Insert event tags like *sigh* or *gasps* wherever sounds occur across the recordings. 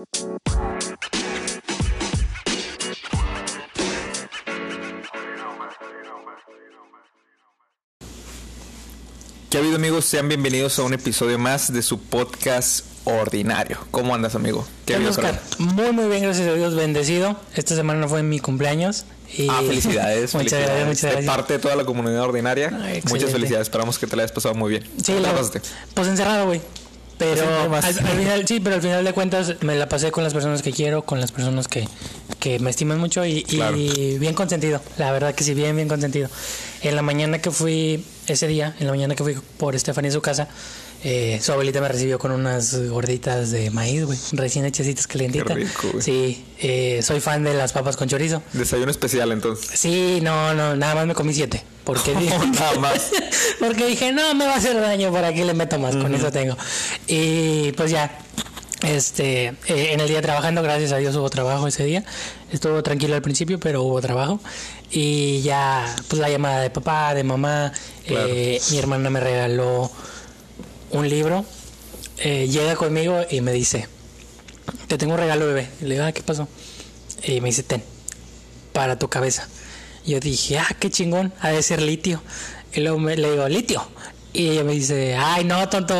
¿Qué ha habido amigos? Sean bienvenidos a un episodio más de su podcast ordinario. ¿Cómo andas amigo? ¿Qué ha Oscar? Muy muy bien, gracias a Dios, bendecido. Esta semana fue mi cumpleaños. Y... Ah, felicidades. *laughs* muchas gracias, muchas gracias. De parte de toda la comunidad ordinaria. muchas felicidades. Esperamos que te la hayas pasado muy bien. Sí, la, pues encerrado, güey. Pero al, final, sí, pero al final de cuentas me la pasé con las personas que quiero, con las personas que, que me estiman mucho y, y, bien consentido. La verdad que sí, bien, bien consentido. En la mañana que fui, ese día, en la mañana que fui por Estefania en su casa, eh, su abuelita me recibió con unas gorditas de maíz, güey, recién hechecitas calentitas. Qué rico, Sí, eh, soy fan de las papas con chorizo. Desayuno especial entonces. Sí, no, no, nada más me comí siete. Porque *laughs* dije, nada más. *laughs* porque dije, no, me va a hacer daño, ¿para aquí le meto más? Con eso tengo. Y pues ya, este, eh, en el día trabajando, gracias a Dios hubo trabajo ese día. Estuvo tranquilo al principio, pero hubo trabajo. Y ya, pues la llamada de papá, de mamá, mi hermana me regaló un libro, eh, llega conmigo y me dice, te tengo un regalo, bebé. Y le digo, ah, ¿qué pasó? Y me dice, ten, para tu cabeza. Y yo dije, ah, qué chingón, ha de ser litio. Y luego me, le digo, litio. Y ella me dice, ay, no, tonto.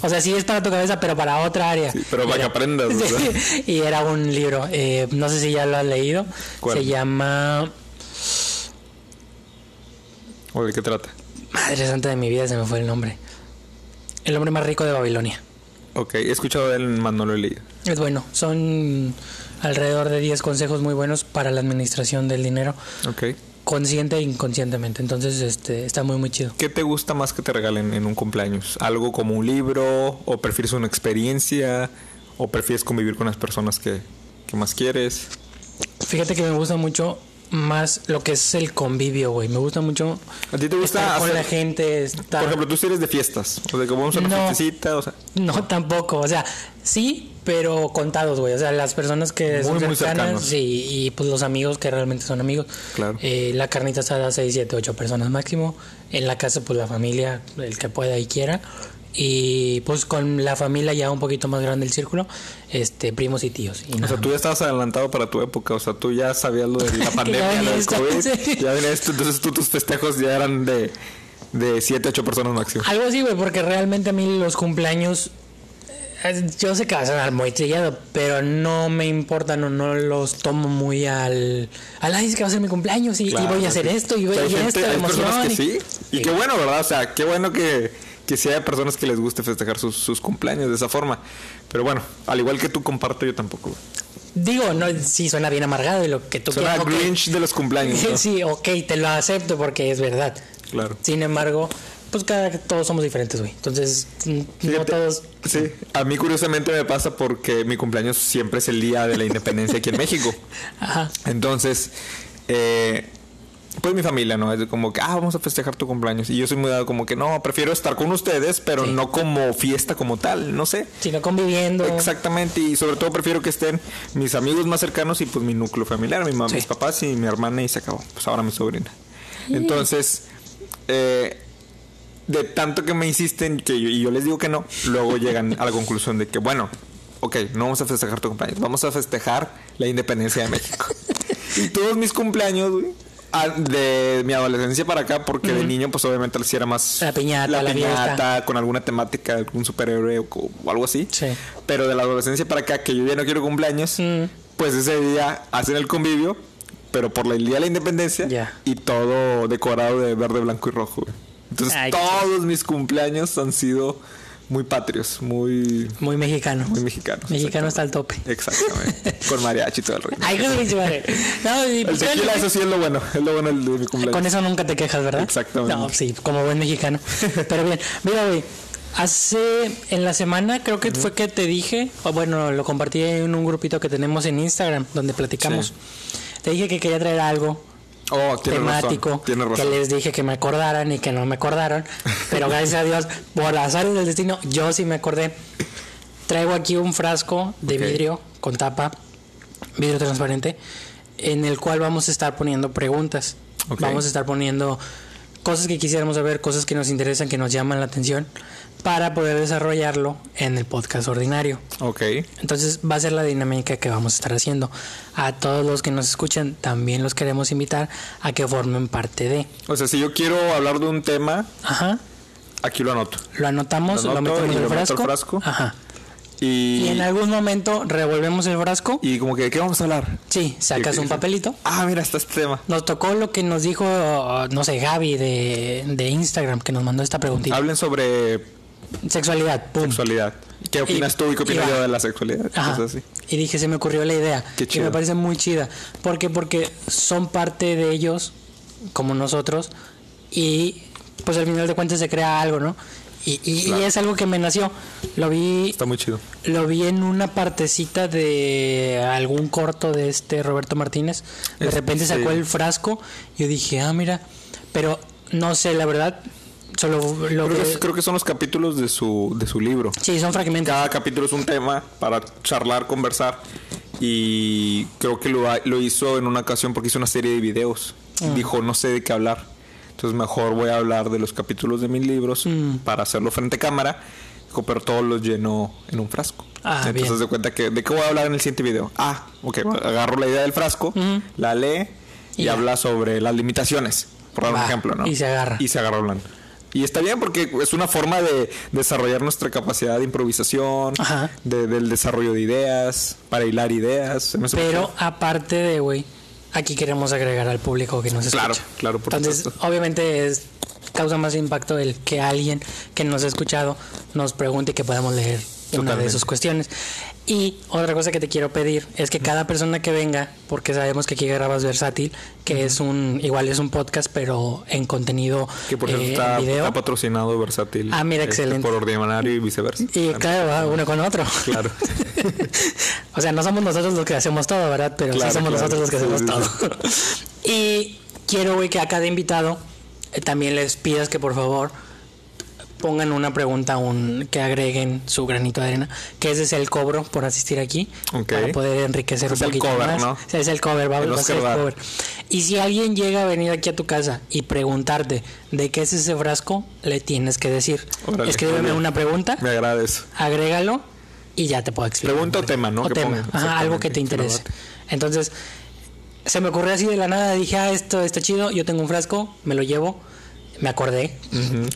O sea, sí es para tu cabeza, pero para otra área. pero para que aprendas. *laughs* y era un libro, eh, no sé si ya lo has leído. Se llama... ¿O de qué trata? Madre santa de mi vida, se me fue el nombre. El hombre más rico de Babilonia. Ok, he escuchado de él, más no lo he leído. Es bueno, son alrededor de 10 consejos muy buenos para la administración del dinero. Ok. Consciente e inconscientemente, entonces este está muy muy chido. ¿Qué te gusta más que te regalen en un cumpleaños? ¿Algo como un libro? ¿O prefieres una experiencia? ¿O prefieres convivir con las personas que, que más quieres? Fíjate que me gusta mucho más lo que es el convivio, güey. Me gusta mucho. ¿A ti te gusta estar con la gente? Estar... Por ejemplo, tú sí eres de fiestas. O de que vamos a una no, o sea. No, tampoco. O sea, sí, pero contados, güey. O sea, las personas que son cercanas. sí, y pues los amigos que realmente son amigos. Claro. Eh, la carnita asada, 6, 7, 8 personas máximo. En la casa, pues la familia, el que pueda y quiera y pues con la familia ya un poquito más grande el círculo, este primos y tíos. Y o sea, tú ya estabas adelantado para tu época, o sea, tú ya sabías lo de la *laughs* pandemia, lo del COVID, ya esto, entonces tú tus festejos ya eran de de 7, 8 personas máximo. Algo así, güey, porque realmente a mí los cumpleaños eh, yo sé que va a sonar muy trillado, pero no me importa, no, no los tomo muy al. Al ay, es que va a ser mi cumpleaños y, voy a hacer esto y voy a hacer esto, emoción. Que sí, y qué bueno, ¿verdad? O sea, qué bueno que que si hay personas que les guste festejar sus, cumpleaños de esa forma. Pero bueno, al igual que tú comparto, yo tampoco. Digo, no, sí suena bien amargado y lo que tú Suena Grinch de los cumpleaños. *laughs* sí, ok, te lo acepto porque es verdad. Claro. Sin embargo, pues cada todos somos diferentes, güey. Entonces, no todos. Sí, a mí curiosamente me pasa porque mi cumpleaños siempre es el día de la independencia aquí en México. *laughs* Ajá. Entonces, eh, pues mi familia, ¿no? Es como que, ah, vamos a festejar tu cumpleaños. Y yo soy muy dado como que, no, prefiero estar con ustedes, pero no como fiesta como tal, no sé. Sino conviviendo. Exactamente, y sobre todo prefiero que estén mis amigos más cercanos y pues mi núcleo familiar, mi mamá, mis papás y mi hermana y se acabó. Pues ahora mi sobrina. Entonces, eh, de tanto que me insisten que y yo les digo que no, luego llegan a la conclusión de que, bueno, ok, no vamos a festejar tu cumpleaños, vamos a festejar la independencia de México. *laughs* y todos mis cumpleaños, güey de mi adolescencia para acá, porque de niño, pues obviamente le era más la piñata, la, piñata con alguna temática, algún superhéroe o, algo así. Sí. Pero de la adolescencia para acá, que yo ya no quiero cumpleaños, pues ese día hacen el convivio, pero por el día de la independencia y todo decorado de verde, blanco y rojo. Entonces, todos mis cumpleaños han sido muy patrios, muy... Muy mexicano. Muy mexicano. Mexicano está al tope. Exactamente. Con mariachi y todo el rollo. Ay, con. *laughs* No, y, el pues, tequila, eso sí es lo bueno. Es lo bueno de mi cumpleaños. Con eso nunca te quejas, ¿verdad? Exactamente. No, sí, como buen mexicano. Pero bien, mira, güey. Hace, en la semana creo que fue que te dije, o bueno, lo compartí en un grupito que tenemos en Instagram, donde platicamos. Te dije que quería traer algo oh, temático que les dije que me acordaran y que no me acordaron. Pero gracias a Dios, por azar del destino, yo sí me acordé. Traigo aquí un frasco de vidrio con tapa, vidrio transparente, en el cual vamos a estar poniendo preguntas. Vamos a estar poniendo cosas que quisiéramos saber, cosas que nos interesan, que nos llaman la atención, para poder desarrollarlo en el podcast ordinario. Ok. Entonces va a ser la dinámica que vamos a estar haciendo. A todos los que nos escuchan, también los queremos invitar a que formen parte de. O sea, si yo quiero hablar de un tema, Ajá. aquí lo anoto. Lo anotamos, Lo lo, anoto metemos y en el lo frasco. Ajá. Y, Y en algún momento revolvemos el frasco. y como que, ¿de qué vamos a hablar? Sí, sacas ¿Qué- un papelito. Ah, mira, está este tema. Nos tocó lo que nos dijo, no sé, Gaby de, de Instagram, que nos mandó esta preguntita. Hablen sobre Sexualidad, pum. sexualidad. ¿Qué opinas tú y qué opino y yo de la sexualidad? Ajá. Cosas así. Y dije, se me ocurrió la idea. Qué Y chido. me parece muy chida. ¿Por qué? Porque son parte de ellos, como nosotros, y pues al final de cuentas se crea algo, ¿no? Y, y- y es algo que me nació. Lo vi, Está muy chido. lo vi en una partecita de algún corto de este Roberto Martínez. De Es- repente sacó sí. el frasco. Yo dije, ah, mira. Pero no sé, la verdad. Solo lo Creo que. que, creo que son los capítulos de su, de su libro. Sí, son fragmentos. Cada capítulo es un tema para charlar, conversar. Y creo que lo, lo hizo en una ocasión porque hizo una serie de videos. Mm. Dijo, no sé de qué hablar. Entonces mejor voy a hablar de los capítulos de mis libros Mm. para hacerlo frente a cámara. Dijo, pero todos los llenó en un frasco. Ah, Entonces bien. se de cuenta que de qué voy a hablar en el siguiente video. Ah, ok, agarro la idea del frasco, Ujú. la lee y, Y habla sobre las limitaciones. Por dar un Va, ejemplo, ¿no? y se agarra. Y se agarra hablando. Y está bien porque es una forma de desarrollar nuestra capacidad de improvisación, de- del desarrollo de ideas, para hilar ideas. Pero aparte de, güey, aquí queremos agregar al público que nos escucha. Claro, claro, por Entonces, supuesto. obviamente es, causa más impacto el que alguien que nos ha escuchado nos pregunte y que podamos leer una de sus cuestiones. Y otra cosa que te quiero pedir es que cada persona que venga, porque sabemos que aquí grabas versátil, que es un, igual es un podcast, pero en contenido que por eh, cierto está, video. está patrocinado versátil. Ah, mira, este, excelente. Por ordinario y viceversa. Y claro, va uno con otro. Claro. *laughs* o sea, no somos nosotros los que hacemos todo, ¿verdad? Pero Claro, sí somos claro. nosotros los que hacemos todo. *laughs* y quiero, güey, que a cada invitado eh, también les pidas que por favor pongan una pregunta, un, que agreguen su granito de arena, que ese es el cobro por asistir aquí, Ok. para poder enriquecer Es un poquito cover, más. ¿no? Es el cover, va, El va a ser el cover. Y si alguien llega a venir aquí a tu casa y preguntarte de qué es ese frasco, le tienes que decir. Órale, Escríbeme una pregunta Me agrada eso. agrégalo y ya te puedo explicar. Pregunta o tema, ¿no? O tema, ajá, algo que te interese. Entonces, se me ocurrió así de la nada, dije, ah, esto está chido, yo tengo un frasco, me lo llevo, me acordé,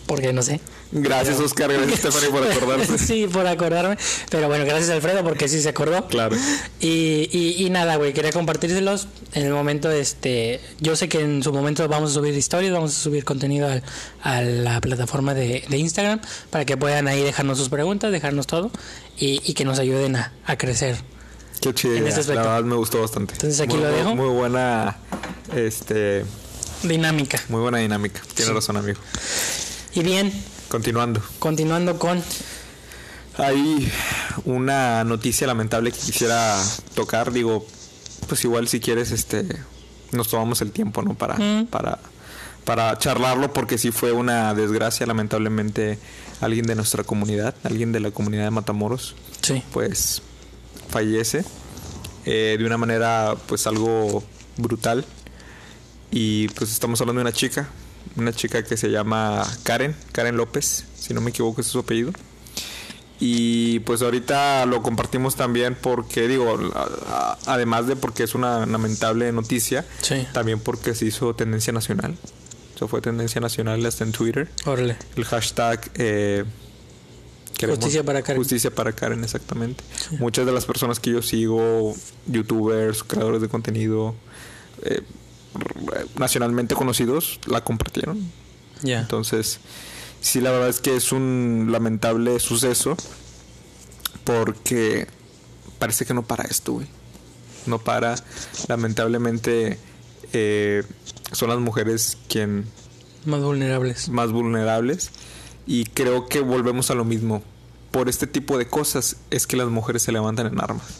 porque no sé. Gracias, Oscar. Gracias, Stephanie, por acordarse. *laughs* sí, por acordarme. Pero bueno, gracias Alfredo porque sí se acordó. Claro. Y, y, y nada, güey, quería compartírselos. En el momento, este, yo sé que en su momento vamos a subir historias, vamos a subir contenido al- a la plataforma de, de Instagram para que puedan ahí dejarnos sus preguntas, dejarnos todo y, y que nos ayuden a, a crecer. Qué chido. En aspecto. La verdad me gustó bastante. Entonces, aquí Muy- lo dejo. Muy buena, este, Dinámica. muy buena dinámica. Tiene Sí. razón, amigo. Y bien, Continuando. continuando con... Hay una noticia lamentable que quisiera tocar. Digo, pues igual si quieres, este, nos tomamos el tiempo, ¿no? Para, Mm. para, para charlarlo, porque sí fue una desgracia, lamentablemente, alguien de nuestra comunidad, alguien de la comunidad de Matamoros, Sí. pues fallece eh, de una manera, pues algo brutal. Y pues estamos hablando de una chica, una chica que se llama Karen, Karen López, si no me equivoco, es su apellido. Y pues ahorita lo compartimos también porque, digo, además de porque es una lamentable noticia, Sí. también porque se hizo tendencia nacional. Eso fue tendencia nacional hasta en Twitter. Órale. El hashtag... eh, Justicia para Karen. Justicia para Karen, exactamente. Muchas de las personas que yo sigo, youtubers, creadores de contenido, eh, nacionalmente conocidos, la compartieron. Entonces, sí, la verdad es que es un lamentable suceso porque parece que no para esto, güey. No para. Lamentablemente, eh, son las mujeres quien Más vulnerables. más vulnerables y creo que volvemos a lo mismo. Por este tipo de cosas es que las mujeres se levantan en armas.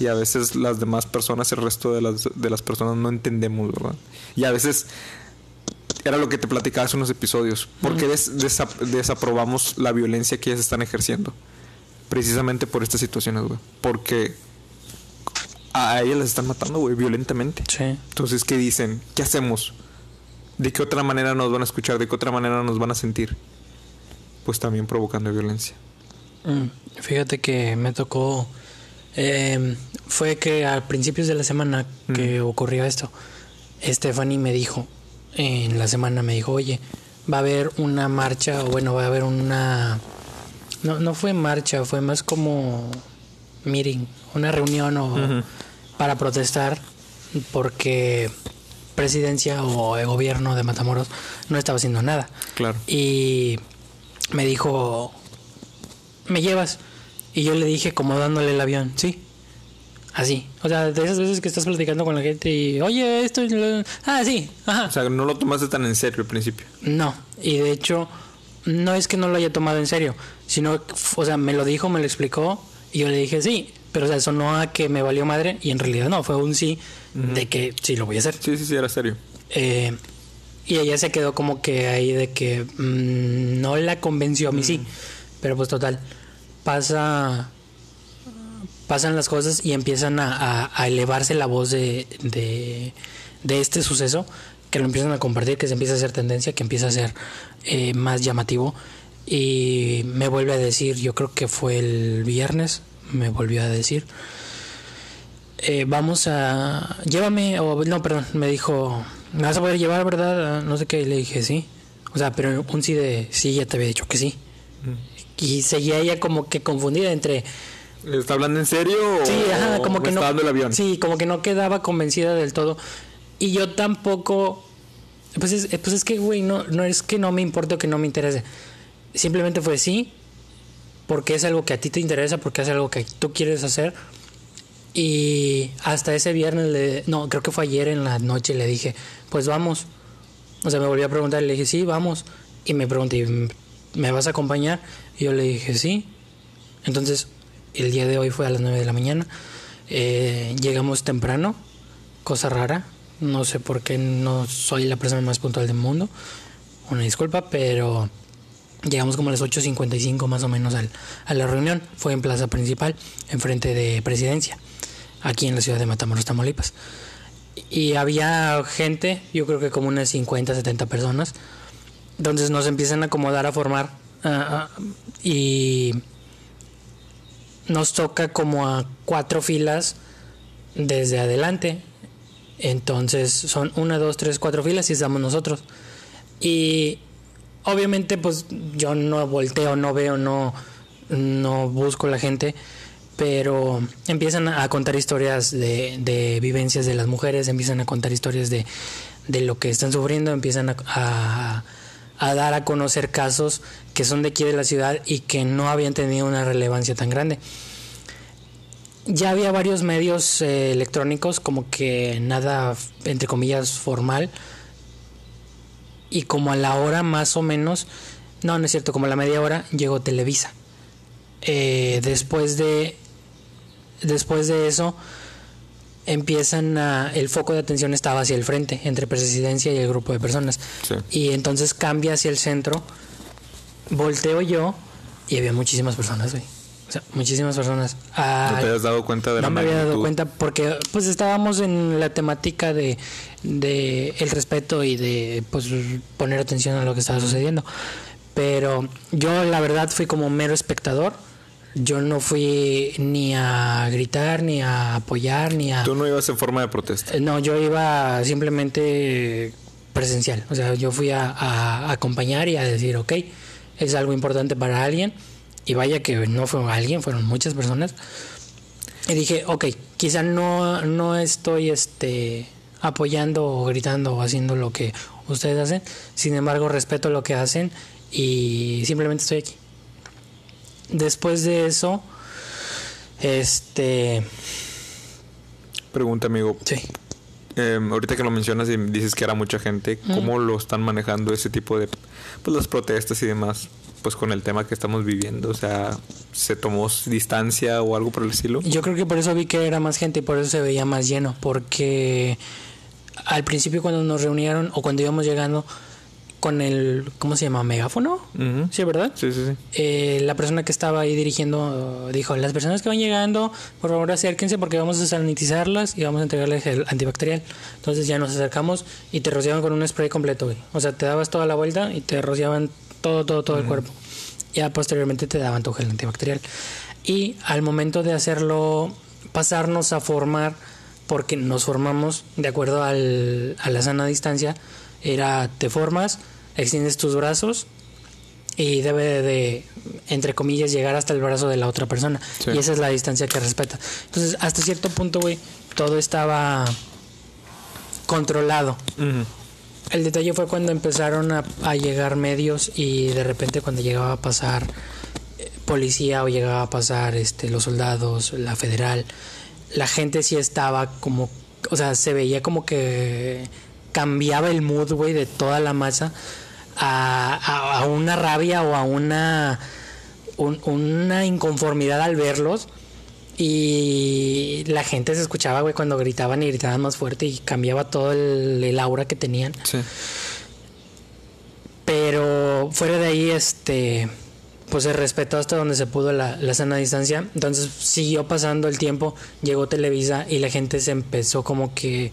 Y a veces las demás personas, el resto de las, de las personas no entendemos, ¿verdad? Y a veces era lo que te platicaba hace unos episodios. ¿Por qué des- desa- desaprobamos la violencia que ellas están ejerciendo? Precisamente por estas situaciones, güey. Porque a ellas las están matando, güey, violentamente. Sí. Entonces, ¿qué dicen? ¿Qué hacemos? ¿de qué otra manera nos van a escuchar? ¿De qué otra manera nos van a sentir? Pues también provocando violencia. Mm, fíjate que me tocó... Em, fue que a principios de la semana que ocurrió esto, Stephanie me dijo, en la semana me dijo, oye, va a haber una marcha, o bueno, va a haber una... No, no fue marcha, fue más como meeting, una reunión o para protestar porque presidencia o el gobierno de Matamoros no estaba haciendo nada. Claro. Y me dijo, ¿me llevas? Y yo le dije como dándole el avión, sí. Así. O sea, de esas veces que estás platicando con la gente y, oye, esto... Ah, sí. Ajá. O sea, no lo tomaste tan en serio al principio. No. Y de hecho, no es que no lo haya tomado en serio, sino, o sea, me lo dijo, me lo explicó y yo le dije, sí. Pero, o sea, eso no a que me valió madre y en realidad no, fue un sí de que sí lo voy a hacer. Sí, sí, sí, era serio. Eh, y ella se quedó como que ahí de que mm, no la convenció a mí sí. Pero pues total, pasa pasan las cosas y empiezan a, elevarse la voz de, de, este suceso, que lo empiezan a compartir, que se empieza a hacer tendencia, que empieza a ser eh, más llamativo. Y me vuelve a decir, yo creo que fue el viernes, me volvió a decir, eh, vamos a, llévame, o no, perdón, me dijo, me vas a poder llevar, ¿verdad? Ah, no sé qué, y le dije, sí. O sea, pero un sí de, sí, ya te había dicho que sí. Y seguía ella como que confundida entre ¿Está hablando en serio o sí, ajá, como que no, dando el avión? Sí, como que no quedaba convencida del todo. Y yo tampoco... Pues es, pues es que, güey, no, no es que no me importe o que no me interese. Simplemente fue sí, porque es algo que a ti te interesa, porque es algo que tú quieres hacer. Y hasta ese viernes, le, no, creo que fue ayer en la noche, le dije, pues vamos. O sea, me volví a preguntar, le dije, sí, vamos. Y me pregunté, ¿me vas a acompañar? Y yo le dije, sí. Entonces, el día de hoy fue a las 9 de la mañana. Eh, llegamos temprano, cosa rara. No sé por qué no soy la persona más puntual del mundo. Una disculpa, pero llegamos como a las 8.55 más o menos al, a la reunión. Fue en plaza principal, enfrente de presidencia, aquí en la ciudad de Matamoros, Tamaulipas. Y había gente, yo creo que como unas 50, 70 personas. Entonces nos empiezan a acomodar a formar. Y nos toca como a cuatro filas desde adelante. Entonces son una, dos, tres, cuatro filas y estamos nosotros. Y obviamente pues yo no volteo, no veo, no, no busco la gente, pero empiezan a contar historias de, de vivencias de las mujeres, empiezan a contar historias de, de lo que están sufriendo, empiezan a, dar a conocer casos que son de aquí de la ciudad y que no habían tenido una relevancia tan grande ya había varios medios eh, electrónicos, como que nada, entre comillas, formal. Y como a la hora más o menos, no, no es cierto, como a la media hora llegó Televisa. Eh, después de después de eso empiezan a el foco de atención estaba hacia el frente entre presidencia y el grupo de personas y entonces cambia hacia el centro volteo yo y había muchísimas personas güey muchísimas personas. ¿No te habías dado cuenta de no me había dado cuenta porque pues estábamos en la temática de, de el respeto y de pues poner atención a lo que estaba sucediendo. Pero yo la verdad fui como mero espectador. Yo no fui ni a gritar, ni a apoyar, ni a... ¿Tú no ibas en forma de protesta? No, yo iba simplemente presencial. O sea, yo fui a, a acompañar y a decir, ok, es algo importante para alguien y vaya que no fue alguien, fueron muchas personas. Y dije, ok, quizá no, no estoy este, apoyando o gritando o haciendo lo que ustedes hacen. Sin embargo, respeto lo que hacen y simplemente estoy aquí. Después de eso, este... Pregunta, amigo. Sí. Em, ahorita que lo mencionas y dices que era mucha gente, ¿cómo lo están manejando ese tipo de pues las protestas y demás? pues con el tema que estamos viviendo, o sea, se tomó distancia o algo por el estilo. Yo creo que por eso vi que era más gente y por eso se veía más lleno, porque al principio cuando nos reunieron o cuando íbamos llegando, con el, ¿cómo se llama? ¿Megáfono? Sí, ¿verdad? Sí, sí, sí. Eh, la persona que estaba ahí dirigiendo dijo, las personas que van llegando, por favor acérquense porque vamos a sanitizarlas y vamos a entregarles el antibacterial. Entonces ya nos acercamos y te rociaban con un spray completo, güey. O sea, te dabas toda la vuelta y te rociaban todo, todo, todo el cuerpo. Ya posteriormente te daban tu gel antibacterial. Y al momento de hacerlo, pasarnos a formar, porque nos formamos de acuerdo al, a la sana distancia, era te formas, extiendes tus brazos y debe de, entre comillas, llegar hasta el brazo de la otra persona. Y esa es la distancia que respeta. Entonces, hasta cierto punto, güey, todo estaba controlado. El detalle fue cuando empezaron a, a, llegar medios y de repente cuando llegaba a pasar eh, policía o llegaba a pasar este los soldados, la federal, la gente sí estaba como, o sea, se veía como que cambiaba el mood, güey, de toda la masa a, a, una rabia o a una, una inconformidad al verlos. Y la gente se escuchaba, güey, cuando gritaban y gritaban más fuerte y cambiaba todo el, aura que tenían. Sí. Pero fuera de ahí, este, pues se respetó hasta donde se pudo la, la sana distancia. Entonces siguió pasando el tiempo, llegó Televisa y la gente se empezó como que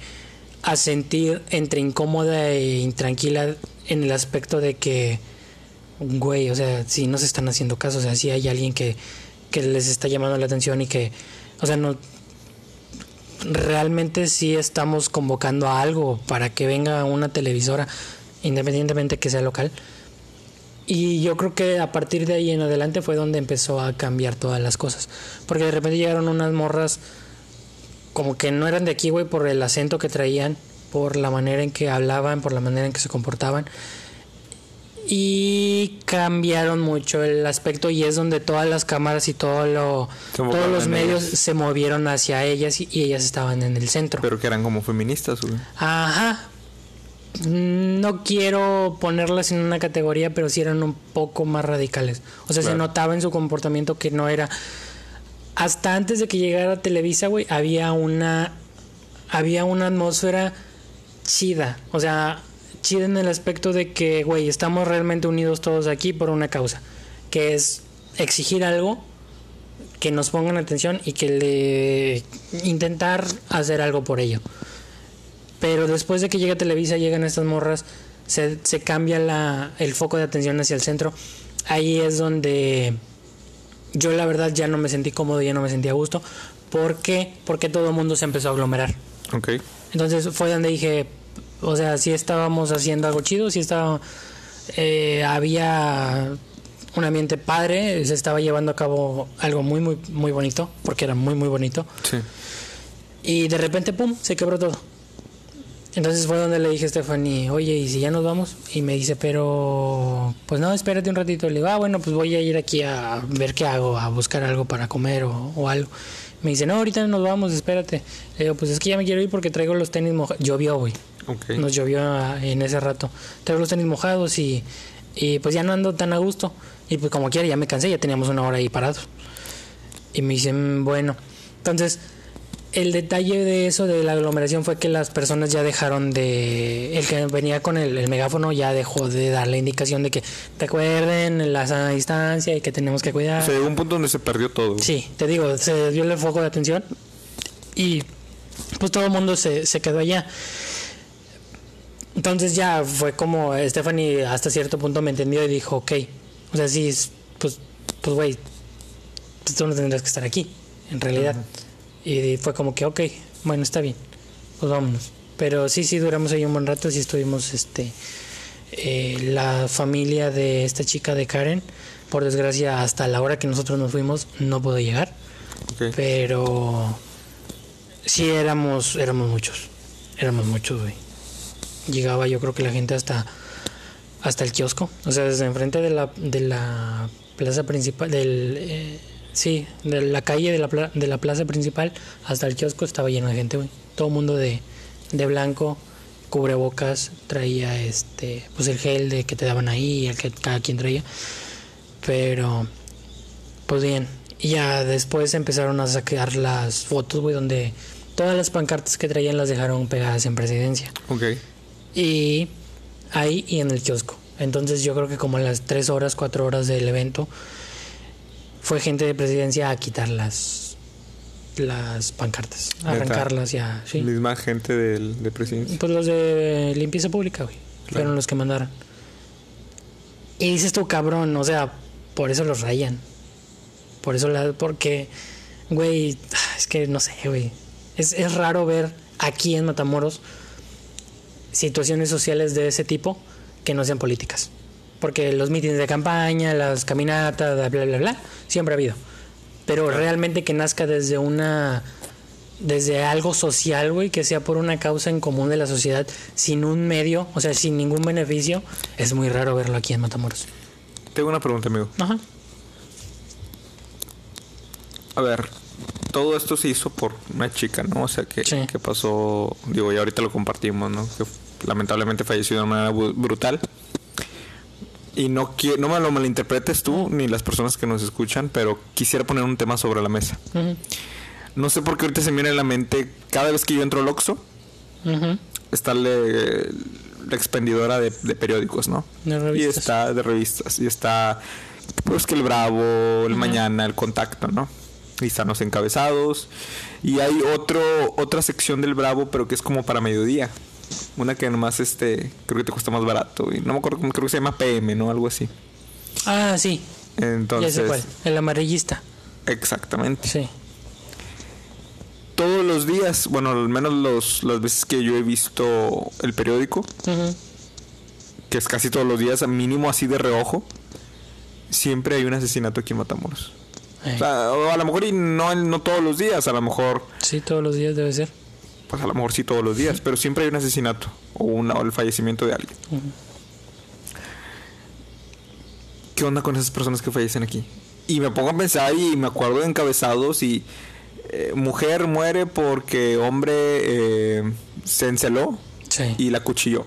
a sentir entre incómoda e intranquila en el aspecto de que, güey, o sea, si no se están haciendo caso, o sea, si hay alguien que, que les está llamando la atención y que, o sea, no, realmente sí estamos convocando a algo para que venga una televisora, independientemente que sea local. Y yo creo que a partir de ahí en adelante fue donde empezó a cambiar todas las cosas. Porque de repente llegaron unas morras como que no eran de aquí, güey, por el acento que traían, por la manera en que hablaban, por la manera en que se comportaban. Y cambiaron mucho el aspecto y es donde todas las cámaras y todo lo, todos los medios se movieron hacia ellas y, ellas estaban en el centro. Pero que eran como feministas, güey. Ajá. No quiero ponerlas en una categoría, pero sí eran un poco más radicales. O sea, se notaba en su comportamiento que no era hasta antes de que llegara Televisa, güey, había una había una atmósfera chida, o sea, chida en el aspecto de que, güey, estamos realmente unidos todos aquí por una causa, que es exigir algo, que nos pongan atención y que le intentar hacer algo por ello. Pero después de que llega Televisa, llegan estas morras, se, se cambia la, el foco de atención hacia el centro. Ahí es donde yo la verdad ya no me sentí cómodo, ya no me sentí a gusto. ¿Por qué? Porque todo el mundo se empezó a aglomerar. Entonces fue donde dije, o sea, si estábamos haciendo algo chido, si estaba, eh, había un ambiente padre, se estaba llevando a cabo algo muy, muy, muy bonito, porque era muy, muy bonito. Sí. Y de repente, ¡pum!, se quebró todo. Entonces fue donde le dije a Stephanie, oye, ¿y si ya nos vamos? Y me dice, pero, pues no, espérate un ratito. Le digo, ah, bueno, pues voy a ir aquí a ver qué hago, a buscar algo para comer o, algo. Me dice, no, ahorita nos vamos, espérate. Le digo, pues es que ya me quiero ir porque traigo los tenis mojados. Llovió, güey. Nos llovió en ese rato. Traigo los tenis mojados y, y pues ya no ando tan a gusto. Y pues como quiera, ya me cansé, ya teníamos una hora ahí parados. Y me dicen, bueno. Entonces el detalle de eso, de la aglomeración, fue que las personas ya dejaron de. El que venía con el, megáfono ya dejó de dar la indicación de que te acuerden la sana distancia y que tenemos que cuidar. O sea, llegó un punto donde se perdió todo. Sí, te digo, se dio el foco de atención y pues todo el mundo se, se quedó allá. Entonces ya fue como Stephanie hasta cierto punto me entendió y dijo, ok, o sea, sí, pues, pues, güey, tú no tendrás que estar aquí, en realidad. Y fue como que, ok, bueno, está bien, pues vámonos. Pero sí, sí, duramos ahí un buen rato, sí estuvimos, este, eh, la familia de esta chica de Karen, por desgracia, hasta la hora que nosotros nos fuimos, no pudo llegar. Pero sí éramos, éramos muchos, éramos muchos, güey. Llegaba yo creo que la gente hasta, hasta el kiosco, o sea, desde enfrente de la, de la plaza principal, del... Eh, Sí, de la calle de la, de la plaza principal hasta el kiosco estaba lleno de gente, güey. Todo mundo de, de blanco, cubrebocas, traía este, pues el gel de que te daban ahí, el que cada quien traía. Pero, pues bien. Y ya después empezaron a sacar las fotos, güey, donde todas las pancartas que traían las dejaron pegadas en presidencia. Ok. Y ahí y en el kiosco. Entonces yo creo que como a las tres horas, cuatro horas del evento, fue gente de presidencia a quitar las, las pancartas, a arrancarlas ya. ¿sí? Misma gente de, presidencia. Pues los de limpieza pública, güey. Fueron los que mandaron. Y dices tú, cabrón, o sea, por eso los rayan. Por eso, la, porque, güey, es que no sé, güey. Es, es raro ver aquí en Matamoros situaciones sociales de ese tipo que no sean políticas. Porque los mítines de campaña, las caminatas, bla, bla, bla, siempre ha habido. Pero realmente que nazca desde una. desde algo social, güey, que sea por una causa en común de la sociedad, sin un medio, o sea, sin ningún beneficio, es muy raro verlo aquí en Matamoros. Tengo una pregunta, amigo. Ajá. A ver, todo esto se hizo por una chica, ¿no? O sea, que, que pasó, digo, y ahorita lo compartimos, ¿no? Que lamentablemente falleció de una manera brutal. Y no, no me lo malinterpretes tú ni las personas que nos escuchan, pero quisiera poner un tema sobre la mesa. No sé por qué ahorita se me viene a la mente, cada vez que yo entro al Oxxo, está la expendidora de, periódicos, ¿no? Y está de revistas. Y está, pues que el Bravo, el Mañana, el Contacto, ¿no? Y están los encabezados. Y hay otro, otra sección del Bravo, pero que es como para mediodía. Una que nomás este, creo que te cuesta más barato. Y no me acuerdo creo que se llama PM, ¿no? Algo así. Ah, sí. Entonces. Ya sé cuál. El amarillista. Exactamente. Sí. Todos los días, bueno, al menos los, las veces que yo he visto el periódico, que es casi todos los días, mínimo así de reojo, siempre hay un asesinato aquí en Matamoros. O, sea, a lo mejor y no, no todos los días, a lo mejor. Sí, todos los días debe ser pues a lo mejor sí todos los días, pero siempre hay un asesinato o, una, o el fallecimiento de alguien. ¿Qué onda con esas personas que fallecen aquí? Y me pongo a pensar y me acuerdo de encabezados y eh, mujer muere porque hombre eh, se enceló y la cuchilló.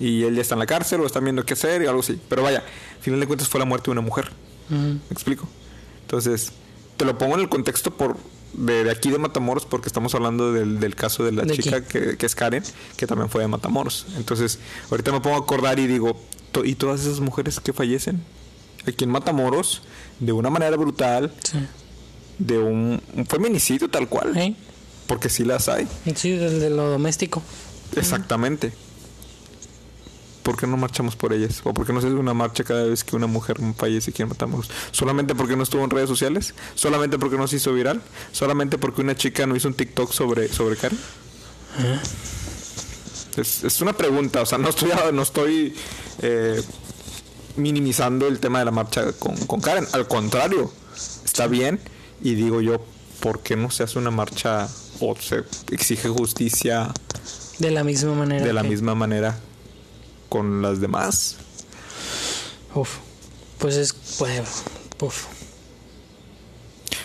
Y él ya está en la cárcel o están viendo qué hacer y algo así. Pero vaya, al final de cuentas fue la muerte de una mujer. ¿Me explico? Entonces, te lo pongo en el contexto por de, aquí de Matamoros, porque estamos hablando del, del caso de la chica que, que, es Karen, que también fue de Matamoros. Entonces, ahorita me pongo a acordar y digo, ¿y todas esas mujeres que fallecen? Aquí en Matamoros, de una manera brutal, de un, feminicidio tal cual. Porque sí las hay. Sí, de lo doméstico. Exactamente. ¿Por qué no marchamos por ellas? ¿O por qué no se hace una marcha cada vez que una mujer fallece aquí en Matamoros? ¿Solamente porque no estuvo en redes sociales? ¿Solamente porque no se hizo viral? ¿Solamente porque una chica no hizo un TikTok sobre, sobre Karen? ¿Eh? Es, una pregunta, o sea, no estoy, *laughs* no estoy eh, minimizando el tema de la marcha con, con Karen. Al contrario, está bien y digo yo, ¿por qué no se hace una marcha o se exige justicia? De la misma manera. De la misma manera con las demás. Uf, pues es. Uf.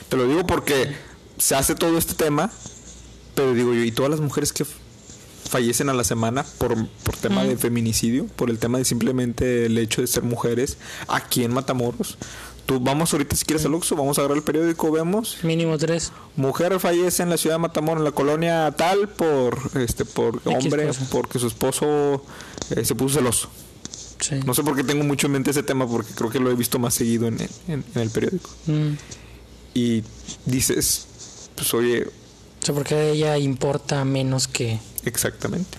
Te lo digo porque se hace todo este tema, pero digo yo, y todas las mujeres que fallecen a la semana por, por tema de feminicidio, por el tema de simplemente el hecho de ser mujeres, aquí en Matamoros. Tú, vamos ahorita si quieres al Oxxo, vamos a agarrar el periódico, vemos. Mínimo tres. Mujer fallece en la ciudad de Matamoros, en la colonia tal, por este por hombre, porque su esposo eh, se puso celoso. No sé por qué tengo mucho en mente ese tema, porque creo que lo he visto más seguido en, el periódico. Mm. Y dices, pues oye... O sea, porque ella importa menos que... Exactamente.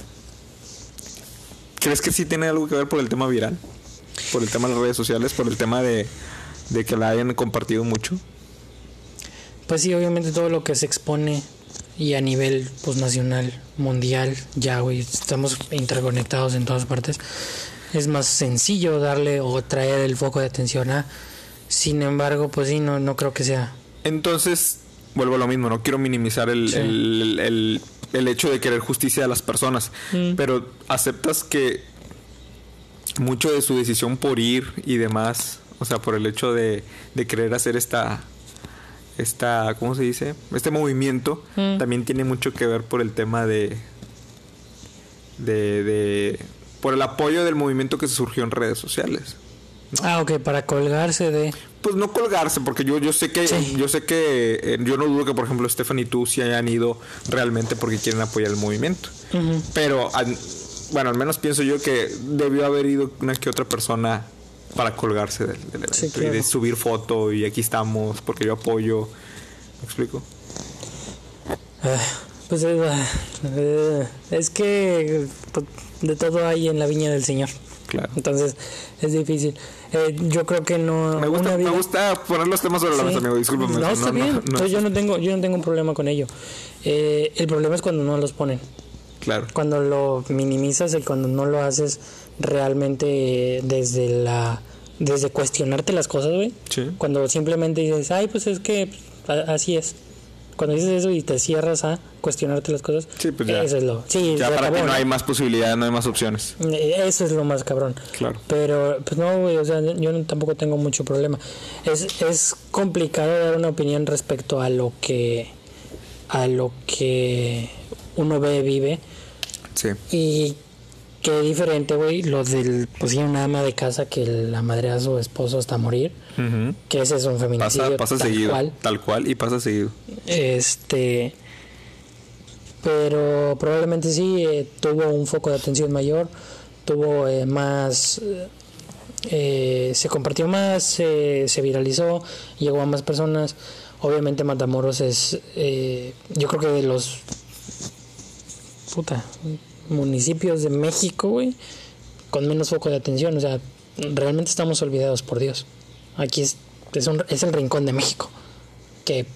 ¿Crees que sí tiene algo que ver por el tema viral? Por el tema de las redes sociales, por el tema de, de que la hayan compartido mucho. Pues sí, obviamente todo lo que se expone y a nivel pues nacional, mundial, ya güey, estamos interconectados en todas partes. Es más sencillo darle o traer el foco de atención a. Sin embargo, pues sí, no, no creo que sea. Entonces, vuelvo a lo mismo, no quiero minimizar el, el, el, hecho de querer justicia a las personas, mm. pero aceptas que mucho de su decisión por ir y demás, o sea, por el hecho de, de querer hacer esta esta, ¿cómo se dice? Este movimiento mm. también tiene mucho que ver por el tema de, de, de, por el apoyo del movimiento que se surgió en redes sociales. Ah, ok, para colgarse de... Pues no colgarse, porque yo, yo sé que, yo sé que, eh, yo no dudo que por ejemplo Stephanie y tú sí hayan ido realmente porque quieren apoyar el movimiento. Pero bueno, al menos pienso yo que debió haber ido una que otra persona para colgarse del, evento y de subir foto y aquí estamos porque yo apoyo. ¿Me explico? Ah, pues eh, es que pues, de todo hay en la viña del Señor. Claro. Entonces es difícil. Eh, yo creo que no. Me gusta, me gusta poner los temas sobre la mesa, amigo. Discúlpame. No, está bien. yo no tengo, yo no tengo un problema con ello. Eh, el problema es cuando no los ponen. Claro. Cuando lo minimizas y cuando no lo haces realmente desde la desde cuestionarte las cosas, güey. Sí. Cuando simplemente dices, ay, pues es que así es. Cuando dices eso y te cierras a cuestionarte las cosas, sí, pues ya. eso es lo. Sí, ya para que no hay más posibilidades, no hay más opciones. Eh, eso es lo más cabrón. Claro. Pero, pues no, güey, o sea, yo tampoco tengo mucho problema. Es, es complicado dar una opinión respecto a lo que. a lo que uno ve, vive. Sí. Y Qué diferente, güey, lo del, pues sí, una ama de casa que la madre a su esposo hasta morir. Que ese es un feminicidio. Pasa, pasa seguido. Tal cual y pasa seguido. Este. Pero probablemente sí eh, tuvo un foco de atención mayor, tuvo eh, más. Eh, se compartió más, se viralizó, llegó a más personas. Obviamente Matamoros es. yo creo que de los. Puta municipios de México, güey, con menos foco de atención. O sea, realmente estamos olvidados por Dios. Aquí es, es, un, es el rincón de México. Que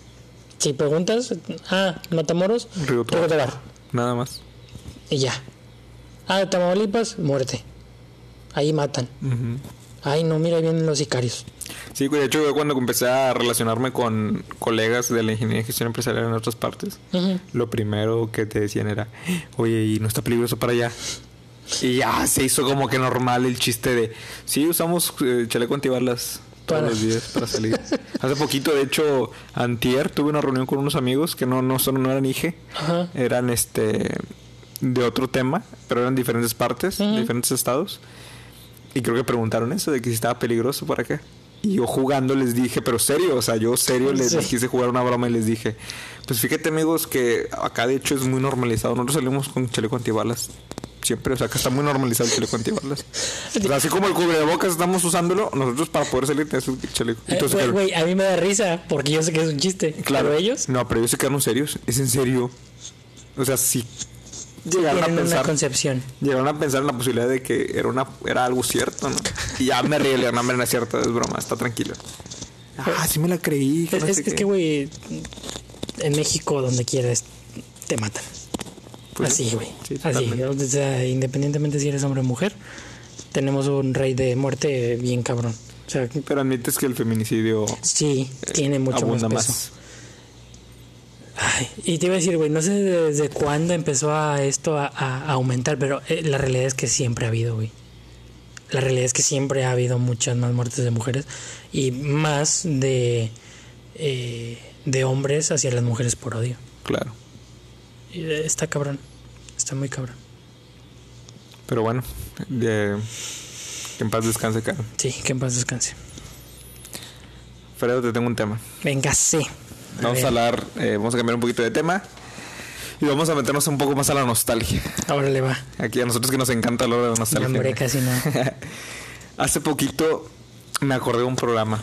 si preguntas, ah, Matamoros, Río Nada más. Y ya. Ah, Tamaulipas, muerte. Ahí matan. Ay, no, mira, ahí vienen los sicarios. Sí, de hecho, yo cuando empecé a relacionarme con colegas de la ingeniería y gestión empresarial en otras partes, lo primero que te decían era, oye, ¿y no está peligroso para allá? Y ya se hizo como que normal el chiste de, sí, usamos eh, chaleco antibalas todos los días para salir. *laughs* Hace poquito, de hecho, antier tuve una reunión con unos amigos que no, no, son, no eran IGE, eran este de otro tema, pero eran diferentes partes, diferentes estados. Y creo que preguntaron eso, de que si estaba peligroso, ¿para qué? Y yo jugando les dije, pero serio, o sea, yo serio les quise jugar una broma y les dije, pues fíjate amigos que acá de hecho es muy normalizado. Nosotros salimos con chaleco antibalas. Siempre, o sea, acá está muy normalizado el chaleco antibalas. *laughs* así como el cubrebocas estamos usándolo, nosotros para poder salir tenemos el chaleco. Eh, Entonces, a mí me da risa porque yo sé que es un chiste. Claro. ellos? No, pero ellos se quedaron serios. Es en serio. O sea, sí llegaron a pensar una concepción. Llegaron a pensar en la posibilidad de que era una era algo cierto, ¿no? Y ya me reí, no, no es cierto, es broma, está tranquilo. Ah, sí me la creí. es, que, güey, en México, donde quieras, te matan. Pues Así, güey. Así, o sea, independientemente si eres hombre o mujer, tenemos un rey de muerte bien cabrón. O sea, Pero admites que el feminicidio... Sí, tiene mucho más peso. Más. Ay, y te iba a decir, güey, no sé desde cuándo empezó a esto a, aumentar, pero eh, la realidad es que siempre ha habido, güey. La realidad es que siempre ha habido muchas más muertes de mujeres y más de, eh, de hombres hacia las mujeres por odio. Claro. Eh, está cabrón, está muy cabrón. Pero bueno, que en paz descanse, caro. Sí, que en paz descanse. Fredo, te tengo un tema. Venga, sí. Vamos a, hablar, eh, vamos a cambiar un poquito de tema. Y vamos a meternos un poco más a la nostalgia. Ahora le va. Aquí a nosotros que nos encanta hablar de la nostalgia. hombre, casi no. *laughs* Hace poquito me acordé de un programa.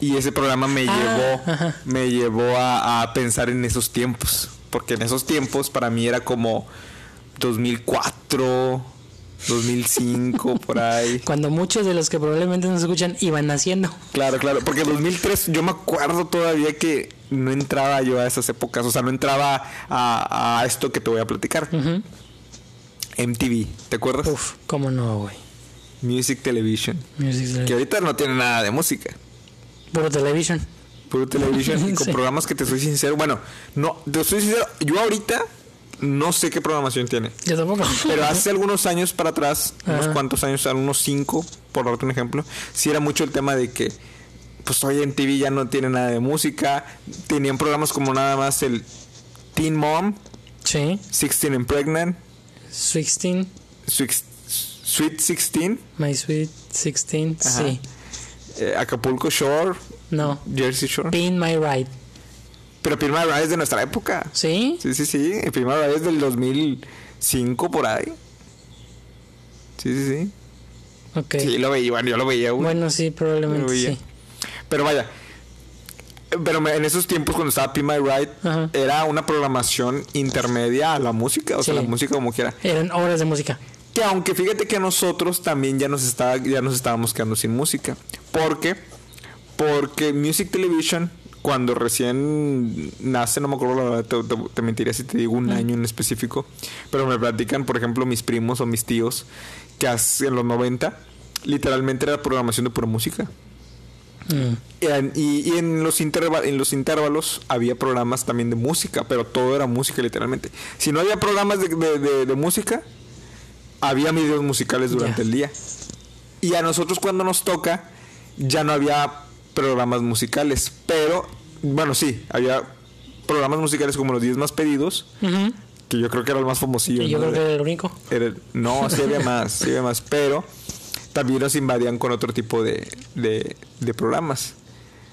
Y ese programa me ah, llevó, me llevó a, a, pensar en esos tiempos. Porque en esos tiempos para mí era como 2004, 2005, *laughs* por ahí. Cuando muchos de los que probablemente nos escuchan iban naciendo. Claro, claro, porque 2003 yo me acuerdo todavía que no entraba yo a esas épocas, o sea, no entraba a, esto que te voy a platicar. MTV, ¿te acuerdas? Uf, ¿cómo no, güey? Music Television. Music Que ahorita no tiene nada de música. Puro Television. Puro Television y *laughs* con programas que te soy sincero. Bueno, no, te soy sincero, yo ahorita no sé qué programación tiene. Yo tampoco. Pero hace algunos años para atrás, unos cuantos años, unos cinco, por darte un ejemplo, sí era mucho el tema de que, pues hoy en TV ya no tiene nada de música. Tenían programas como nada más el Teen Mom. Sí. 16 and Pregnant. 16. Sweet 16. My Sweet 16, sí. Eh, Acapulco Shore. No. Jersey Shore. Pin My Ride. Pero Primavera es de nuestra época. ¿Sí? Sí, sí, sí. Primavera es del 2005 por ahí. Sí, sí, sí. Ok. Sí, lo veía, bueno, yo lo veía. güey. Bueno, sí, probablemente sí. Pero vaya. Pero me- en esos tiempos cuando estaba P My Ride Ajá. era una programación intermedia a la música, o sea, la música como quiera. Eran horas de música. Que aunque fíjate que nosotros también ya nos estaba, ya nos estábamos quedando sin música. ¿Por qué? Porque Music Television, cuando recién nace, no me acuerdo la verdad, te, te- te mentiría si te digo un año en específico, pero me platican, por ejemplo, mis primos o mis tíos, que hace- en los 90, literalmente era programación de pura música. Mm. Y en, y- en los, interva- en los intervalos había programas también de música, pero todo era música literalmente. Si no había programas de, de- de- de música, había videos musicales durante el día. Y a nosotros cuando nos toca, ya no había programas musicales, pero bueno, sí, había programas musicales como los 10 más pedidos, que yo creo que era el más famosillo. Y yo ¿no? creo que era el único. Era- no, sí había *laughs* más, sí había más, pero también nos invadían con otro tipo de, de, de programas.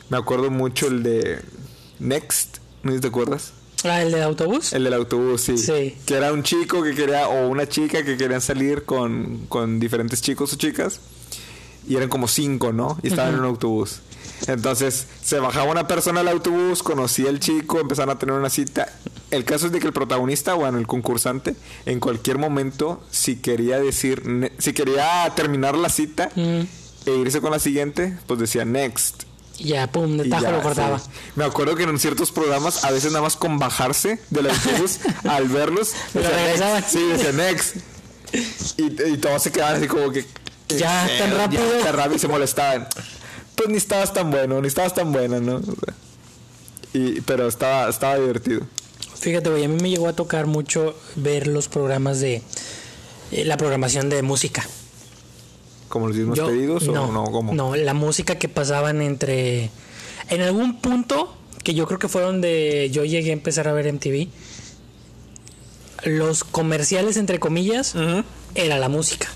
Me acuerdo mucho el de Next, ¿no sé si te acuerdas? Ah, el de autobús. El del autobús, sí. Sí. Que era un chico que quería, o una chica que querían salir con, con diferentes chicos o chicas. Y eran como cinco, ¿no? Y estaban en un autobús. Entonces, se bajaba una persona al autobús, conocía al chico, empezaron a tener una cita. El caso es de que el protagonista, bueno, el concursante, en cualquier momento, si quería decir, si quería terminar la cita Mm. e irse con la siguiente, pues decía next. Y ya, pum, de tajo ya, lo cortaba. sí. Me acuerdo que en ciertos programas, a veces nada más con bajarse del autobús, *laughs* al verlos, Lo decía next. Sí, decía next. Y, y todos se quedaban así como que. Ya, eh, tan rápido. Ya, tan rápido y se molestaban. Pues ni estabas tan bueno, ni estabas tan buena, ¿no? O sea, y, pero estaba, estaba divertido. Fíjate, güey, a mí me llegó a tocar mucho ver los programas de eh, la programación de música. ¿Como los 10 más Yo- pedidos no, o no? ¿Cómo? No, la música que pasaban entre. En algún punto, que yo creo que fue donde yo llegué a empezar a ver MTV, los comerciales, entre comillas, era la música.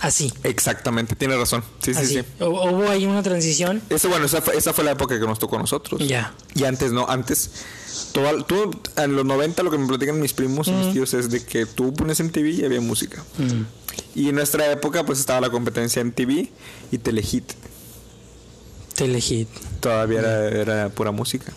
Así. Exactamente, tiene razón. Sí, sí, así. sí. Hu- Hubo ahí una transición. Eso, bueno, esa fue, esa fue la época que nos tocó a nosotros. Ya. Y antes no, antes. Todo, tú, en los 90 lo que me platican mis primos y mis tíos es de que tú pones MTV y había música. Mm. Y en nuestra época pues estaba la competencia MTV y Telehit. Telehit. Todavía era, era pura música.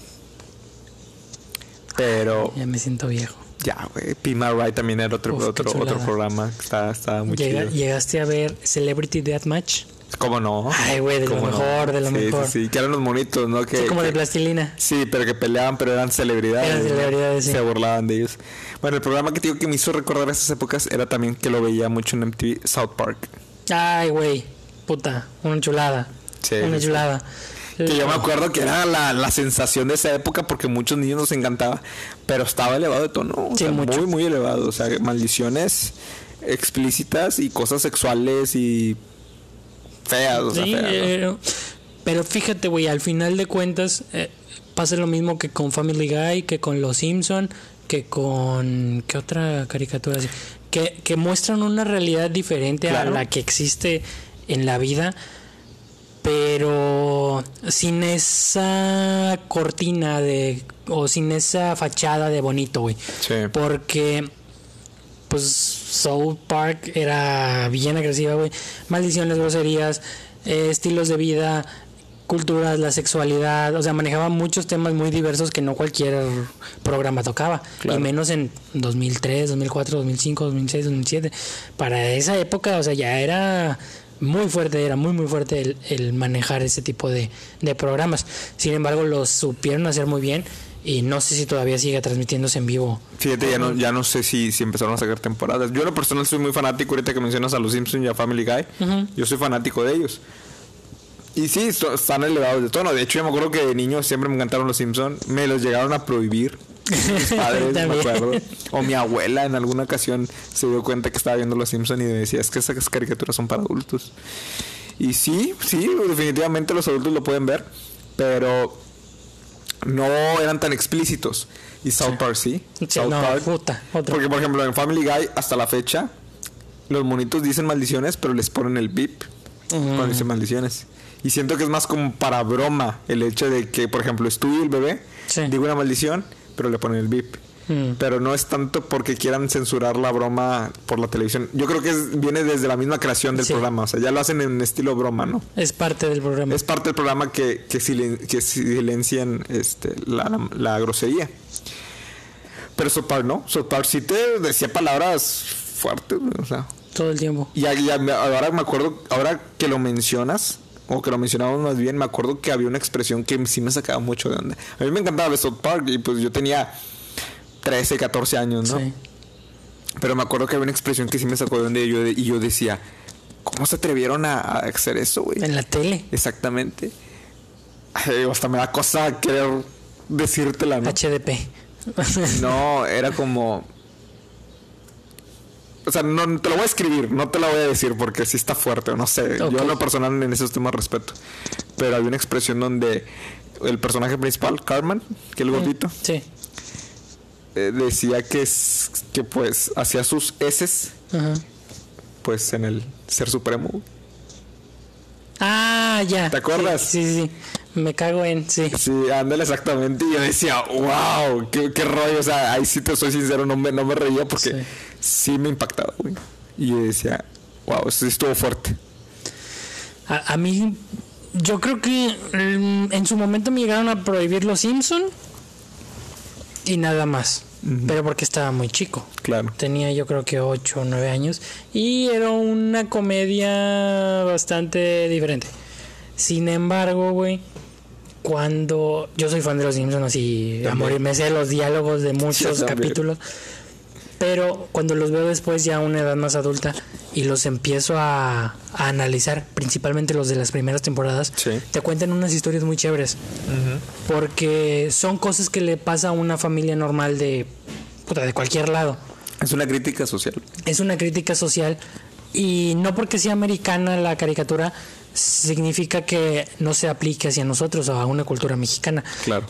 Pero Ya me siento viejo. ya, güey. Pima Right también era otro, Uf, otro, otro programa. Estaba, estaba muy Llega- chido. ¿Llegaste a ver Celebrity Deathmatch? ¿Cómo no? Ay, güey, de lo mejor, de lo Sí, sí, mejor. Sí, que eran los monitos, ¿no? Que, sí, como que- de plastilina. Sí, pero que peleaban, pero eran celebridades. Eran ¿no? celebridades, sí. Se burlaban de ellos. Bueno, el programa que te digo que me hizo recordar esas épocas era también que lo veía mucho en MTV, South Park. Ay, güey. Puta, una chulada. Sí, una chulada. Que yo me acuerdo que era la, la sensación de esa época porque muchos niños nos encantaba, pero estaba elevado de tono, o Sí, sea, mucho. muy, muy elevado. O sea, maldiciones explícitas y cosas sexuales y feas, o sea, Sí, feas, ¿no? eh, pero fíjate, güey, al final de cuentas eh, pasa lo mismo que con Family Guy, que con Los Simpson, que con qué otra caricatura así? que que muestran una realidad diferente Claro. a la que existe en la vida, pero sin esa cortina de o sin esa fachada de bonito, güey. Sí. Porque pues South Park era bien agresiva, güey. Maldiciones, groserías, eh, estilos de vida, culturas, la sexualidad. O sea, manejaba muchos temas muy diversos que no cualquier programa tocaba. Claro. Y menos en 2003, 2004, 2005, 2006, 2007. Para esa época, o sea, ya era muy fuerte, era muy, muy fuerte el, el manejar ese tipo de, de programas. Sin embargo, los supieron hacer muy bien. Y no sé si todavía sigue transmitiéndose en vivo. Fíjate, ya no, ya no sé si, si empezaron a sacar temporadas. Yo en lo personal soy muy fanático, ahorita que mencionas a los Simpsons y a Family Guy, yo soy fanático de ellos. Y sí, están elevados de tono. De hecho, yo me acuerdo que de niño siempre me encantaron los Simpsons. Me los llegaron a prohibir. Mis *laughs* padres, me acuerdo. O mi abuela en alguna ocasión se dio cuenta que estaba viendo los Simpsons y me decía, es que esas caricaturas son para adultos. Y sí, sí, definitivamente los adultos lo pueden ver, pero no eran tan explícitos. Y South Park sí. South no, Park. puta. Porque, por ejemplo, en Family Guy, hasta la fecha, los monitos dicen maldiciones, pero les ponen el beep cuando dicen maldiciones. Y siento que es más como para broma el hecho de que, por ejemplo, y el bebé Sí. digo una maldición, pero le ponen el beep. Mm. Pero no es tanto porque quieran censurar la broma por la televisión. Yo creo que viene desde la misma creación del programa. O sea, ya lo hacen en estilo broma, ¿no? Es parte del programa. Es parte del programa que, que, silencian este, la, grosería. Pero South no. South sí te decía palabras fuertes, o sea. Todo el tiempo. Y, ahora me acuerdo, ahora que lo mencionas, o que lo mencionamos más bien, me acuerdo que había una expresión que sí me sacaba mucho de onda. A mí me encantaba South Park y pues yo tenía 13, 14 años, ¿no? Sí. Pero me acuerdo que había una expresión que sí me sacó de y yo, y yo decía, ¿cómo se atrevieron a, hacer eso, güey? En la tele. Exactamente. hasta me da cosa querer decírtela, ¿no? HDP. no, *laughs* era como... O sea, no te lo voy a escribir, no te lo voy a decir porque sí está fuerte, o no sé. Yo en lo personal en esos temas respeto. Pero había una expresión donde el personaje principal, Carmen, que el gordito, sí. Eh, decía que, que pues hacía sus heces pues en el ser supremo. Ah, ya. ¿Te acuerdas? Sí, sí, sí. Me cago en, sí. Sí, ándale exactamente. Y yo decía, wow, qué, qué, rollo. O sea, ahí sí te soy sincero, no me, no me reía porque sí, me impactaba, güey. Y yo decía, wow, eso estuvo fuerte. A, a, mí, yo creo que mm, en su momento me llegaron a prohibir los Simpson y nada más. Pero porque estaba muy chico. Claro. Tenía yo creo que 8 o 9 años. Y era una comedia bastante diferente. Sin embargo, güey, cuando yo soy fan de los Simpsons, así a morir, me sé los diálogos de muchos capítulos. Pero cuando los veo después, ya a una edad más adulta, y los empiezo a, analizar, principalmente los de las primeras temporadas, te cuentan unas historias muy chéveres. Porque son cosas que le pasa a una familia normal de, de cualquier lado. Es una crítica social. Es una crítica social. Y no porque sea americana la caricatura, significa que no se aplique hacia nosotros o a una cultura mexicana. Claro.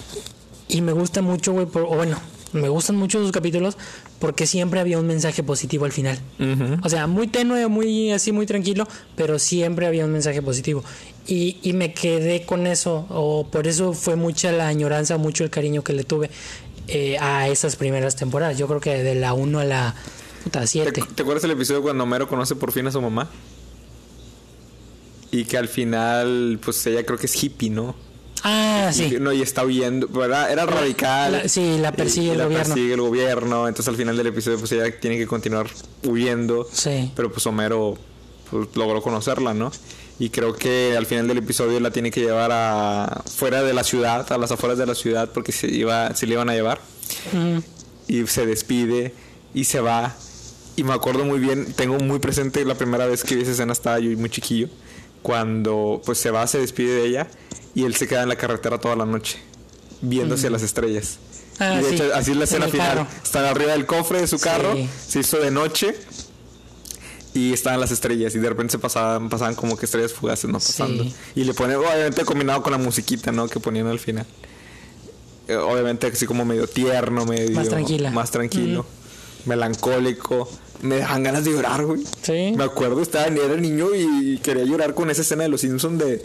Y me gusta mucho, güey, o bueno, me gustan mucho sus capítulos porque siempre había un mensaje positivo al final. O sea, muy tenue, muy así, muy tranquilo, pero siempre había un mensaje positivo. Y, y, me quedé con eso, o por eso fue mucha la añoranza, mucho el cariño que le tuve eh, a esas primeras temporadas. Yo creo que de la 1 a la 7. ¿Te, ¿Te acuerdas el episodio cuando Homero conoce por fin a su mamá? Y que al final, pues ella creo que es hippie, ¿no? Ah, sí. No, y está huyendo, ¿verdad? Era radical. sí, la persigue el la gobierno. persigue el gobierno. Entonces al final del episodio, pues ella tiene que continuar huyendo. Sí. Pero pues Homero pues, logró conocerla, ¿no? Y creo que al final del episodio la tiene que llevar a fuera de la ciudad, a las afueras de la ciudad, porque se iba, se le iban a llevar. Y se despide y se va. Y me acuerdo muy bien, tengo muy presente la primera vez que vi esa escena, estaba yo muy chiquillo. Cuando pues se va, se despide de ella y él se queda en la carretera toda la noche, hacia mm. las estrellas. Ah, y de hecho, así es la escena final. Están arriba del cofre de su carro, se hizo de noche y estaban las estrellas y de repente se pasaban, pasaban como que estrellas fugaces, ¿no? Pasando. Y le ponen, obviamente combinado con la musiquita, ¿no? Que ponían al final. Eh, obviamente así como medio tierno, medio... Más tranquila. Más tranquilo, melancólico me dejan ganas de llorar, güey. Sí. Me acuerdo, estaba, era niño y quería llorar con esa escena de los Simpsons de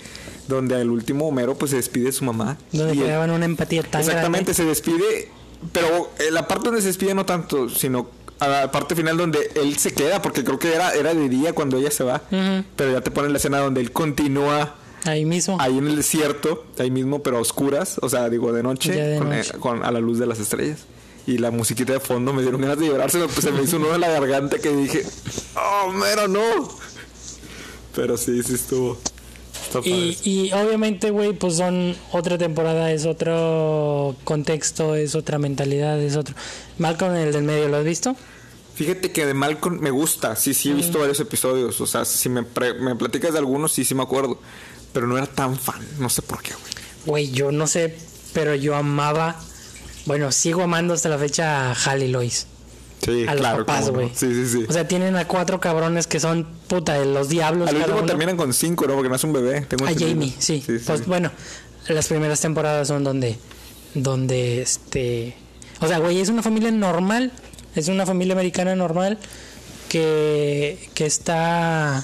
donde el último Homero pues se despide de su mamá. Donde creaban una empatía tan Exactamente, se despide, pero eh, la parte donde se despide no tanto, sino a la parte final donde él se queda, porque creo que era, era de día cuando ella se va, pero ya te ponen la escena donde él continúa. Ahí mismo. Ahí en el desierto, ahí mismo, pero a oscuras, o sea, digo, de noche, eh, con, a la luz de las estrellas y la musiquita de fondo me dieron ganas de llorar. Se me, pues, se me hizo uno en la garganta que dije, oh, mero, no. Pero sí, sí estuvo. Y, y, obviamente, güey, pues son otra temporada, es otro contexto, es otra mentalidad, es otro. Malcolm, el del medio, ¿lo has visto? Fíjate que de Malcolm me gusta, sí, sí he visto varios episodios. O sea, si me, me platicas de algunos, sí, sí me acuerdo. Pero no era tan fan, no sé por qué, güey. Güey, yo no sé, pero yo amaba bueno, sigo amando hasta la fecha a Hal y Lois. Sí, a los claro, papás, güey. Sí, sí, sí. O sea, tienen a cuatro cabrones que son puta de los diablos. Al último terminan con cinco, ¿no? Porque no es un bebé. Tengo a Jamie, sí. pues bueno, las primeras temporadas son donde, donde este, o sea, güey, es una familia normal, es una familia americana normal que, que está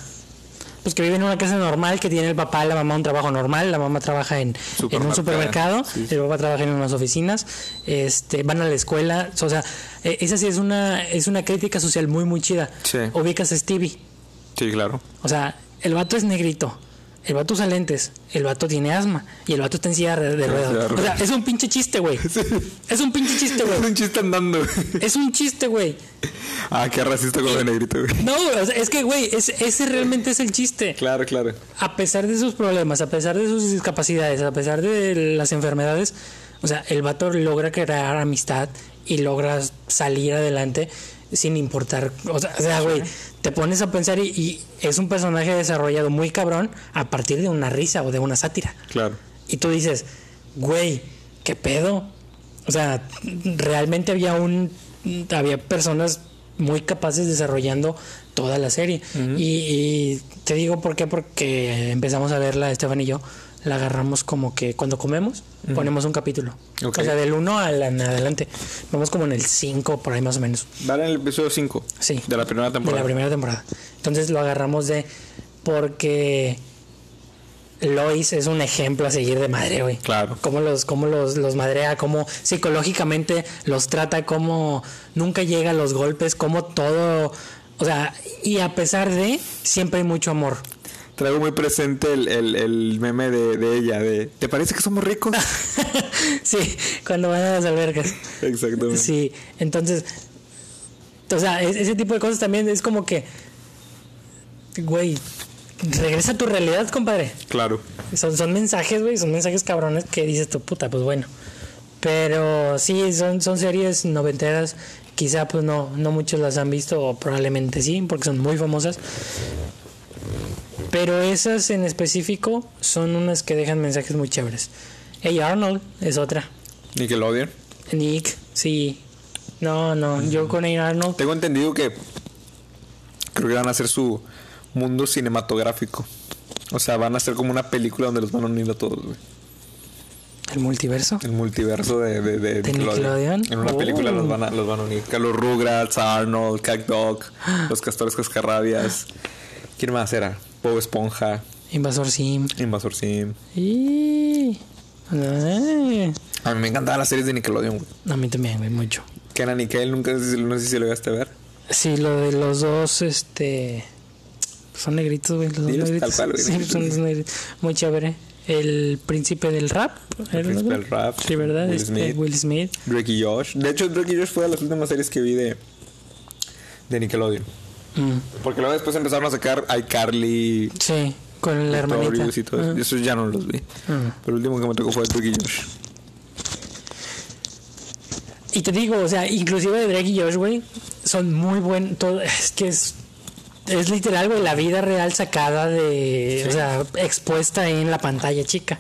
pues que vive en una casa normal, que tiene el papá y la mamá un trabajo normal, la mamá trabaja en, en un supermercado, el papá trabaja en unas oficinas, este, van a la escuela, o sea, e, esa sí es una, es una crítica social muy, muy chida. Ubicas a Stevie. Sí, claro. O sea, el vato es negrito, el vato usa lentes, el vato tiene asma y el vato está en silla de ruedas. O sea, es un pinche chiste, güey. Es un pinche chiste, *laughs* güey. Es un chiste andando. Es un chiste, güey. Ah, qué racista con el negrito, güey. No, es que, güey, ese realmente es el chiste. Claro, claro. A pesar de sus problemas, a pesar de sus discapacidades, a pesar de las enfermedades, o sea, el vato logra crear amistad y logra salir adelante sin importar. O sea, güey, te pones a pensar y, es un personaje desarrollado muy cabrón a partir de una risa o de una sátira. Claro. Y tú dices, güey, ¿qué pedo? O sea, realmente había un. Había personas muy capaces desarrollando toda la serie. y, te digo por qué, porque empezamos a verla, Esteban y yo, la agarramos como que cuando comemos, ponemos un capítulo. O sea, del 1 al adelante. Vamos como en el 5, por ahí más o menos. Vale, en el episodio 5. Sí. De la primera temporada. De la primera temporada. Entonces lo agarramos de. Porque. Lois es un ejemplo a seguir de madre, güey. Claro. Cómo los, cómo los, los madrea, cómo psicológicamente los trata, cómo nunca llega a los golpes, cómo todo. O sea, y a pesar de, siempre hay mucho amor traigo muy presente el, el, meme de, ella, de ¿te parece que somos ricos? *laughs* sí, cuando van a las albercas. Exactamente. Sí, entonces, o sea, ese tipo de cosas también es como que, güey, regresa a tu realidad, compadre. Claro. Son, son mensajes, güey, son mensajes cabrones que dices tu puta, pues bueno. Pero sí, son, son series noventeras. Quizá pues no, no muchos las han visto, o probablemente sí, porque son muy famosas. Pero esas en específico son unas que dejan mensajes muy chéveres. Hey Arnold es otra. Nickelodeon. Nick, sí. No, no, yo con Hey Arnold. Tengo entendido que creo que van a hacer su mundo cinematográfico. O sea, van a hacer como una película donde los van a unir a todos, güey. ¿El multiverso? El multiverso de, de, Nickelodeon? En una película los van, a, los van a unir. Carlos Rugrats, Arnold, Cat Dog, *gasps* los castores cascarrabias. ¿Quién más era? Bob Esponja. Invasor Sim. Invasor Sim. Y... A mí me encantaban las series de Nickelodeon, güey. A mí también, güey, mucho. Que era Nickel, nunca no sé si lo llegaste a ver. Sí, lo de los dos, este... Son negritos, güey. Los dos negritos. Tal cual, güey. Sí, son negritos. Muy chévere. El príncipe del rap. El príncipe del rap. Sí, ¿verdad? Will este, Smith. Will Smith. Drake y Josh. De hecho, Drake y Josh fue de las últimas series que vi de, de Nickelodeon. Mm. Porque luego después empezaron a sacar iCarly. Sí, con la hermanita. Y todo mm. Esos ya no los vi. Mm. Pero el último que me tocó fue Drake y Josh. Y te digo, o sea, inclusive de Drake y Josh, güey, son muy buenos. Es que es, es literal, güey, la vida real sacada de. O sea, expuesta en la pantalla chica.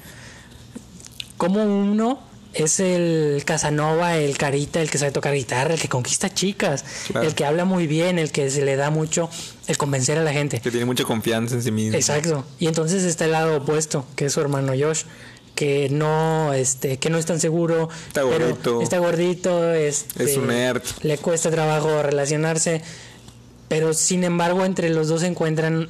Como uno es el Casanova, el carita, el que sabe tocar guitarra, el que conquista chicas, el que habla muy bien, el que se le da mucho el convencer a la gente. Que tiene mucha confianza en sí mismo. Exacto. Y entonces está el lado opuesto, que es su hermano Josh, que no, este, que no es tan seguro. Está gordito. Está gordito, este, es un nerd. Le cuesta trabajo relacionarse. Pero sin embargo, entre los dos se encuentran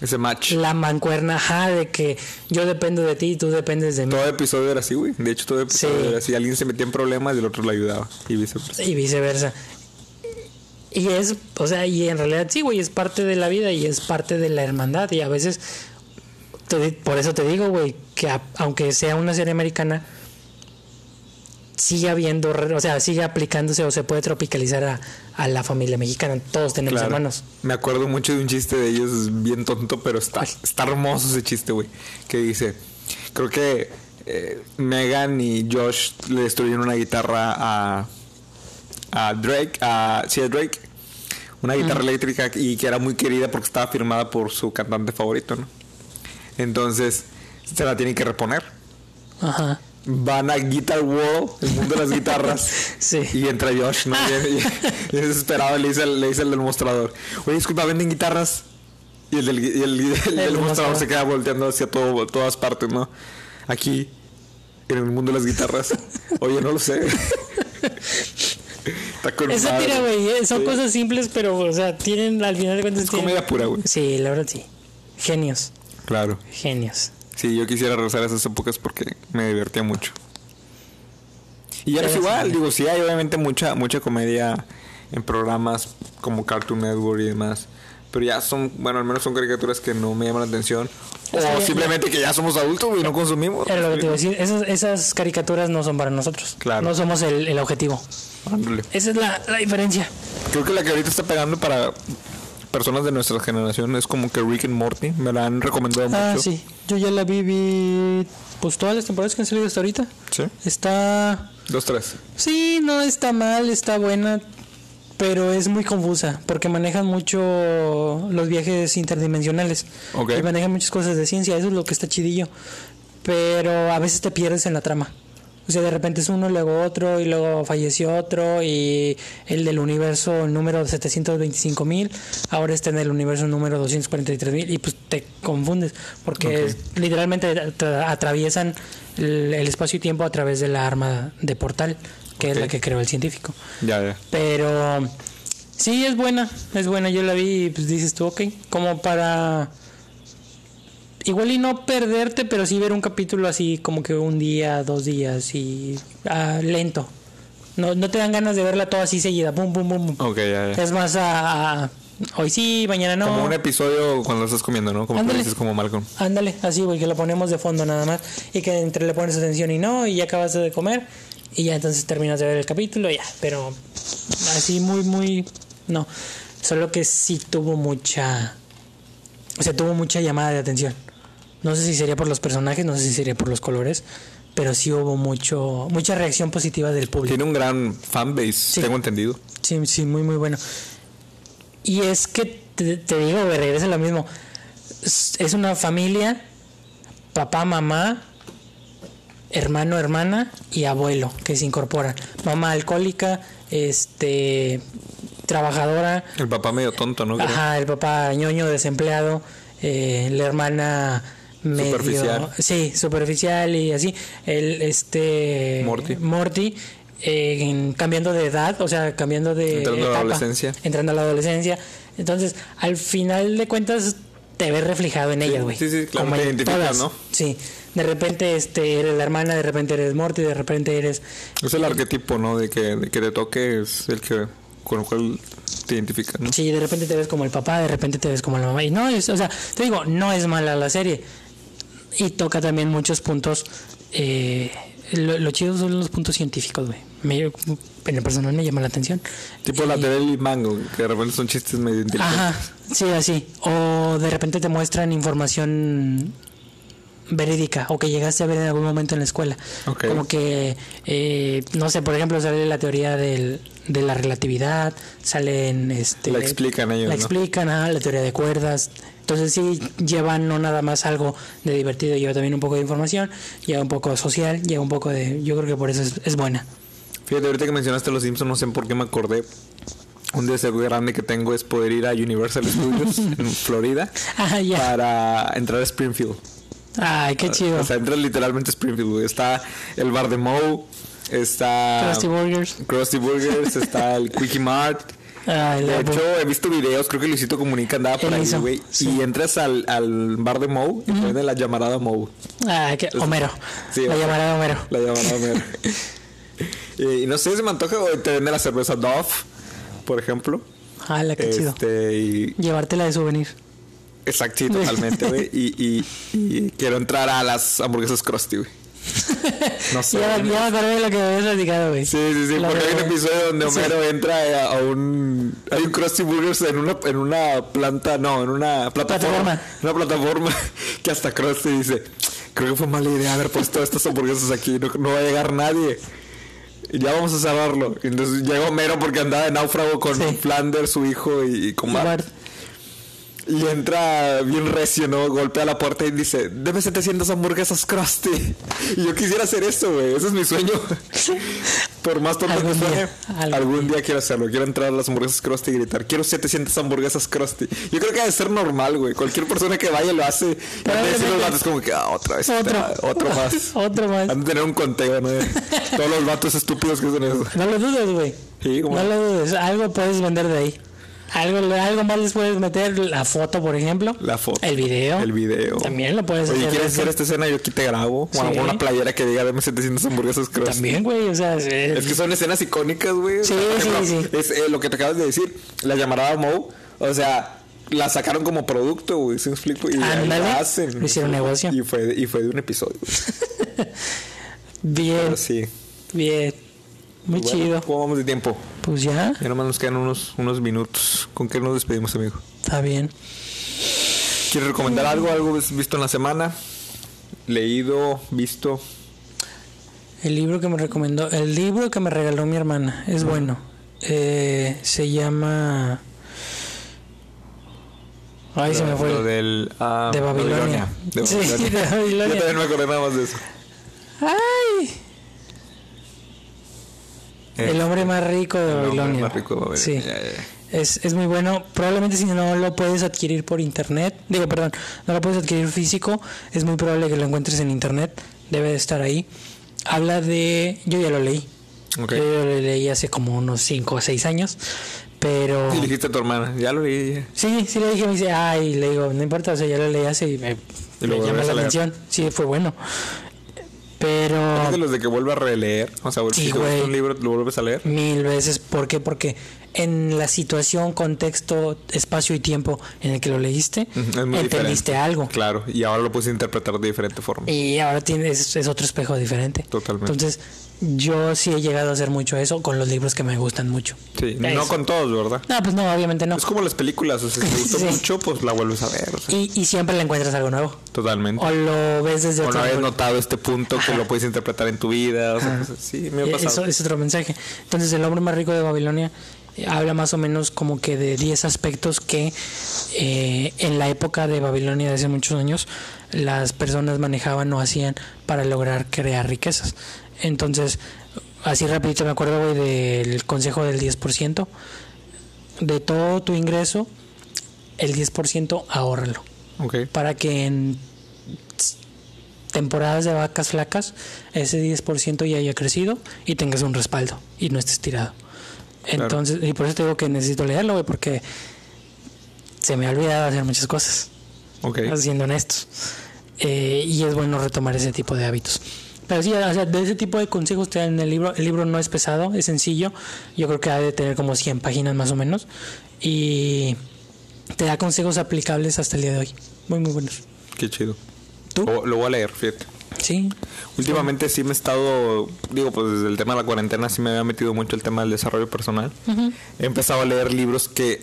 ese match. La mancuerna, ajá, de que yo dependo de ti y tú dependes de mí. Todo episodio era así, güey. De hecho, todo episodio era así. Alguien se metía en problemas y el otro le ayudaba. Y viceversa. Y viceversa. Y es, o sea, y en realidad sí, güey, es parte de la vida y es parte de la hermandad. Y a veces, por eso te digo, güey, que aunque sea una serie americana, sigue habiendo, o sea, sigue aplicándose o se puede tropicalizar a, a la familia mexicana. Todos tenemos hermanos. Me acuerdo mucho de un chiste de ellos, bien tonto, pero está, está hermoso ese chiste, güey. Que dice, creo que eh, Megan y Josh le destruyeron una guitarra a, a Drake, a, sí, a Drake. Una guitarra eléctrica y que era muy querida porque estaba firmada por su cantante favorito, ¿no? Entonces, se la tienen que reponer. Ajá van a Guitar World, el mundo de las guitarras. *laughs* sí. Y entra Josh, ¿no? Y, *laughs* desesperado le dice, le dice el del mostrador, oye, disculpa, ¿venden guitarras? Y el del, y el, mostrador se queda volteando hacia todo, todas partes, ¿no? Aquí, en el mundo de las guitarras. *laughs* Oye, no lo sé. Está con Esa tira, güey. Eh, son cosas simples, pero, o sea, tienen al final de cuentas. Es comedia pura, güey. Sí, la verdad sí. Genios. Claro. Genios. Sí, yo quisiera regresar a esas épocas porque me divertía mucho. Y ya es igual, digo, sí hay obviamente mucha, mucha comedia en programas como Cartoon Network y demás. Pero ya son, bueno, al menos son caricaturas que no me llaman la atención. O ya- simplemente que ya somos adultos y no consumimos. Era lo que te iba a decir. Esas, esas caricaturas no son para nosotros. Claro. No somos el, el objetivo. Ándale. Esa es la, la diferencia. Creo que la que ahorita está pegando para personas de nuestra generación es como que Rick and Morty. Me la han recomendado Ah, mucho. sí. Yo ya la vi, vi pues todas las temporadas que han salido hasta ahorita. Sí. Está... Dos, tres. Sí, no está mal, está buena, pero es muy confusa porque manejan mucho los viajes interdimensionales. Y manejan muchas cosas de ciencia, eso es lo que está chidillo. Pero a veces te pierdes en la trama. O sea, de repente es uno, luego otro, y luego falleció otro, y el del universo número 725.000, ahora está en el universo número 243.000, y pues te confundes, porque es- literalmente atra- atraviesan el, el espacio y tiempo a través de la arma de portal, que es la que creó el científico. Ya, ya. Pero sí, es buena, es buena. Yo la vi y pues dices tú, ok, como para... Igual y no perderte, pero sí ver un capítulo así como que un día, dos días y ah, lento. No, no te dan ganas de verla toda así seguida, pum, pum, pum. pum. Ok, ya, ya. Es más a, a- hoy sí, mañana no. Como un episodio cuando estás comiendo, ¿no? Como dices, como Malcolm. Ándale, así, güey, que lo ponemos de fondo nada más. Y que entre le pones atención y no, y ya acabas de comer. Y ya entonces terminas de ver el capítulo, ya. Pero así muy, muy. No. Solo que sí tuvo mucha. O sea, tuvo mucha llamada de atención. No sé si sería por los personajes, no sé si sería por los colores. Pero sí hubo mucho mucha reacción positiva del público. Tiene un gran fanbase, tengo entendido. Sí, sí, muy, muy bueno. Y es que te, te digo, regresa lo mismo. Es una familia, papá, mamá, hermano, hermana y abuelo que se incorporan. Mamá alcohólica, este, trabajadora, El papá medio tonto, ¿no? Ajá, el papá ñoño desempleado, eh, la hermana medio, Superficial. sí, superficial y así, el este Morty. Morty eh, cambiando de edad, o sea, cambiando de Entrando a la etapa, adolescencia. entrando a la adolescencia. Entonces, al final de cuentas te ves reflejado en ellas, güey. sí, sí, claro, Como te en identificas. ¿no? Sí. De repente este eres la hermana, de repente eres Morty, de repente eres Es el arquetipo, ¿no? De que, de que te toque es el que con el cual te identificas, ¿no? Sí, de repente te ves como el papá, de repente te ves como la mamá. Y no es, o sea, te digo, no es mala la serie. Y toca también muchos puntos. Eh, lo, lo chido son los puntos científicos, güey. Me- En el personal me llama la atención. Tipo Y- la tele y mango, que de repente son chistes medio inteligentes. Ajá, sí, así. O de repente te muestran información verídica o que llegaste a ver en algún momento en la escuela. Ok. Como que, eh, no sé, por ejemplo, sale la teoría del, de la relatividad, salen... Este, La explican ellos, La ¿no? explican, ah, la teoría de cuerdas. Entonces sí llevan no nada más algo de divertido, lleva también un poco de información, lleva un poco social, lleva un poco de... Yo creo que por eso es, es buena. Fíjate, ahorita que mencionaste los Simpsons, no sé por qué me acordé. Un deseo grande que tengo es poder ir a Universal Studios *laughs* en Florida Ah, ya. para entrar a Springfield. Ay, qué chido. O sea, entras literalmente a Springfield. Está el bar de Moe, está Krusty Burgers. Krusty Burgers, está el Quickie Mart. Ay, De hecho, he visto videos, creo que Luisito Comunica andaba por ahí, güey. sí. Y entras al, al bar de Moe y ponen la llamarada Moe. Ah, que- Homero. Sí, la Homero. llamará Homero. La llamarada Homero. *laughs* y, y no sé, se me antoja güey, te venden la cerveza Dove, por ejemplo. Ah, la que chido. Este, y Llevártela de souvenir. Exacto, sí, totalmente, güey. *laughs* Y, y, y quiero entrar a las hamburguesas Krusty, güey. *laughs* No sé. ya, ya me acordé de lo que me habías platicado, güey. Sí, sí, sí, La porque hay un episodio donde Sí. Homero entra a, un... Hay un Krusty Burgers en una, en una planta, no, en una plataforma. Plataforma. Una plataforma *laughs* que hasta Krusty dice, creo que fue mala idea haber puesto estas hamburguesas aquí, no, no va a llegar nadie. Y ya vamos a cerrarlo. Entonces llega Homero porque andaba de náufrago con Sí. Flanders, su hijo, y, y con Y Bart. Y entra bien recio, ¿no? Golpea la puerta y dice, deme 700 hamburguesas Krusty. Y yo quisiera hacer eso, güey. Ese es mi sueño. Por más tonto que Algún suene, día, algún, algún día quiero hacerlo. Quiero entrar a las hamburguesas Krusty y gritar, quiero 700 hamburguesas Krusty. Yo creo que debe ser normal, güey. Cualquier persona que vaya lo hace. Y antes de decir los vatos como que, ah, otra vez. Otro. otro más. *laughs* Otro más. Han de tener un conteo, ¿no? Todos los vatos estúpidos que hacen eso. No lo dudes, güey. Sí, como- No lo dudes. Algo puedes vender de ahí. Algo, algo más les puedes meter, la foto, por ejemplo. La foto. El video. El video. También lo puedes Oye, hacer. ¿quieres hacer esta escena? Yo aquí te grabo. Mejor una playera que diga dame 700 hamburguesas creo. También, güey, o sea... Es, Es que son escenas icónicas, güey. Sí, sí, ejemplo, sí. Es eh, lo que te acabas de decir. La llamarada Moe. O sea, la sacaron como producto, güey. ¿Sí me explico? Y la hacen. Hicieron negocio. Y fue, y fue de un episodio. *laughs* Bien, Pero sí. bien. Muy Bueno, chido. ¿Cómo vamos de tiempo? Pues ya, Ya nomás nos quedan unos, unos minutos. ¿Con qué nos despedimos, amigo? está bien. ¿Quieres recomendar algo? ¿Algo visto en la semana? ¿Leído? ¿Visto? El libro que me recomendó, el libro que me regaló mi hermana, es bueno. Eh, se llama... Ay, se me fue. Lo del... ah, De Babilonia. De Sí, Babilonia. de *laughs* Babilonia. Yo también me acordé nada más de eso. ¡Ay! El hombre más rico de El hombre Babilonia. más rico de Babilonia. Sí. Ya, ya, ya. Es, es muy bueno. Probablemente si no lo puedes adquirir por internet, digo, perdón, no lo puedes adquirir físico, es muy probable que lo encuentres en internet. Debe de estar ahí. Habla de. Yo ya lo leí. Ok. Yo ya lo leí hace como unos 5 o 6 años. Pero. Sí, le dijiste a tu hermana. Ya lo leí. ya. Sí, sí le dije, me dice, ay, le digo, no importa, o sea, ya lo leí hace y me, Y me llama la atención. Sí, fue bueno. Pero ¿Es de los de que vuelve a releer? O sea, Sí, si te güey. un libro, lo vuelves a leer. mil veces, ¿por qué? Porque en la situación, contexto, espacio y tiempo en el que lo leíste, muy entendiste algo. Claro, y ahora lo puedes interpretar de diferente forma. Y ahora tienes, es otro espejo diferente. Totalmente. Entonces, yo sí he llegado a hacer mucho eso con los libros que me gustan mucho. Sí, no con todos, ¿verdad? No, pues no, obviamente no. Es como las películas, o sea, si te gustó *laughs* Sí. mucho, pues la vuelves a ver. o sea, Y, y siempre le encuentras algo nuevo. totalmente. O lo ves desde O no otro habías notado este punto que lo puedes interpretar en tu vida. O sea, cosas así, me ha Eh, pasado. Eso es otro mensaje. Entonces, el hombre más rico de Babilonia eh, habla más o menos como que de 10 aspectos que eh, en la época de Babilonia de hace muchos años las personas manejaban o hacían para lograr crear riquezas. Entonces, así rapidito me acuerdo güey, del consejo del 10%. De todo tu ingreso, el 10% ahórralo Ok. para que en temporadas de vacas flacas ese 10% ya haya crecido y tengas un respaldo y no estés tirado. Entonces, y por eso te digo que necesito leerlo, güey, porque se me ha olvidado hacer muchas cosas, Ok. siendo honestos. Eh, y es bueno retomar ese tipo de hábitos. Pero sí, o sea, de ese tipo de consejos te dan en el libro. El libro no es pesado, es sencillo. Yo creo que ha de tener como 100 páginas más o menos. Y te da consejos aplicables hasta el día de hoy. Muy, muy buenos. Qué chido. ¿Tú? Lo, lo voy a leer, fíjate. Sí. Últimamente sí me he estado, digo, pues desde el tema de la cuarentena sí me había metido mucho el tema del desarrollo personal. He empezado a leer libros que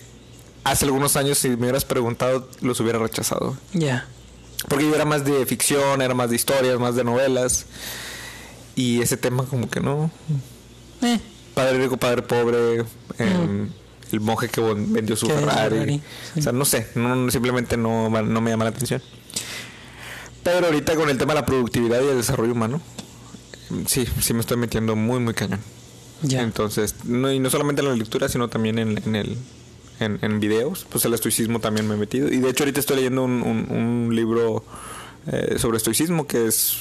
hace algunos años si me hubieras preguntado los hubiera rechazado. Ya. Porque yo era más de ficción, era más de historias, más de novelas. Y ese tema como que no. Eh, Padre rico, padre pobre. em, El monje que vendió su Ferrari. Ferrari, sí. O sea, no sé, no, simplemente no, no me llama la atención. Pero ahorita con el tema de la productividad y el desarrollo humano, sí, sí me estoy metiendo muy, muy cañón. ya. Entonces, no, y no solamente en la lectura, sino también en, en el en, en videos. Pues el estoicismo también me he metido. Y de hecho ahorita estoy leyendo un, un- un libro eh, sobre estoicismo que es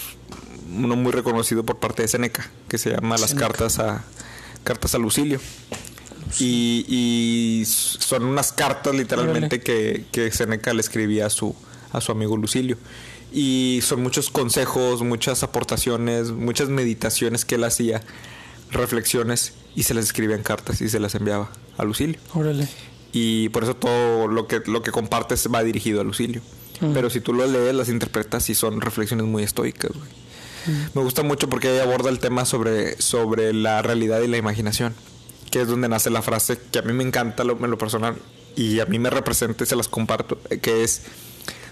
uno muy reconocido por parte de Seneca, que se llama Las cartas a cartas a Lucilio. Y, y son unas cartas literalmente que, que Seneca le escribía a su, a su amigo Lucilio. Y son muchos consejos, muchas aportaciones, muchas meditaciones que él hacía, reflexiones, y se las escribía en cartas y se las enviaba a Lucilio. Órale. Y por eso todo lo que, lo que compartes va dirigido a Lucilio. Pero si tú lo lees, las interpretas y son reflexiones muy estoicas, güey. Me gusta mucho porque ahí aborda el tema sobre, sobre la realidad y la imaginación, que es donde nace la frase que a mí me encanta lo, en lo personal y a mí me representa y se las comparto, que es,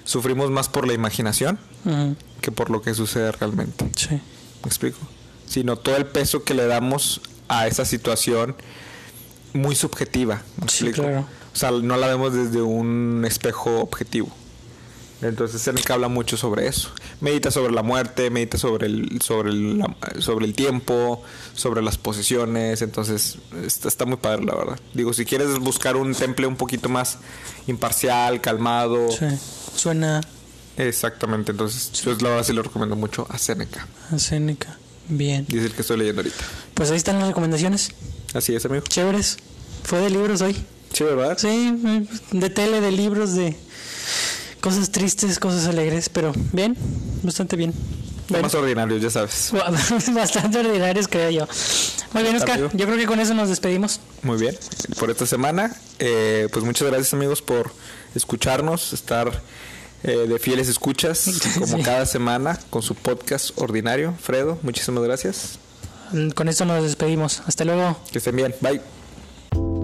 sufrimos más por la imaginación que por lo que sucede realmente. Sí. ¿Me explico? Sino todo el peso que le damos a esa situación muy subjetiva. ¿me Sí, claro. O sea, no la vemos desde un espejo objetivo. Entonces Seneca habla mucho sobre eso. Medita sobre la muerte, medita sobre el, sobre el, la- sobre el tiempo, sobre las posesiones. Entonces está, está muy padre, la verdad. Digo, si quieres buscar un temple un poquito más imparcial, calmado. Sí. Suena Exactamente. Entonces yo la verdad sí lo recomiendo mucho a Seneca. a Seneca. Bien. Dice el que estoy leyendo ahorita. Pues ahí están las recomendaciones. Así es, amigo. Chéveres. Fue de libros hoy. chido, ¿verdad? Sí, de tele, de libros, de cosas tristes, cosas alegres, pero bien, bastante bien. Más ordinarios, ya sabes. *laughs* Bastante ordinarios, creo yo. Muy bien, Oscar. Yo creo que con eso nos despedimos. Muy bien. Por esta semana, eh, pues muchas gracias, amigos, por escucharnos, estar eh, de fieles escuchas, *laughs* como cada semana, con su podcast ordinario. Fredo, muchísimas gracias. Mm, con esto nos despedimos. Hasta luego. Que estén bien. Bye.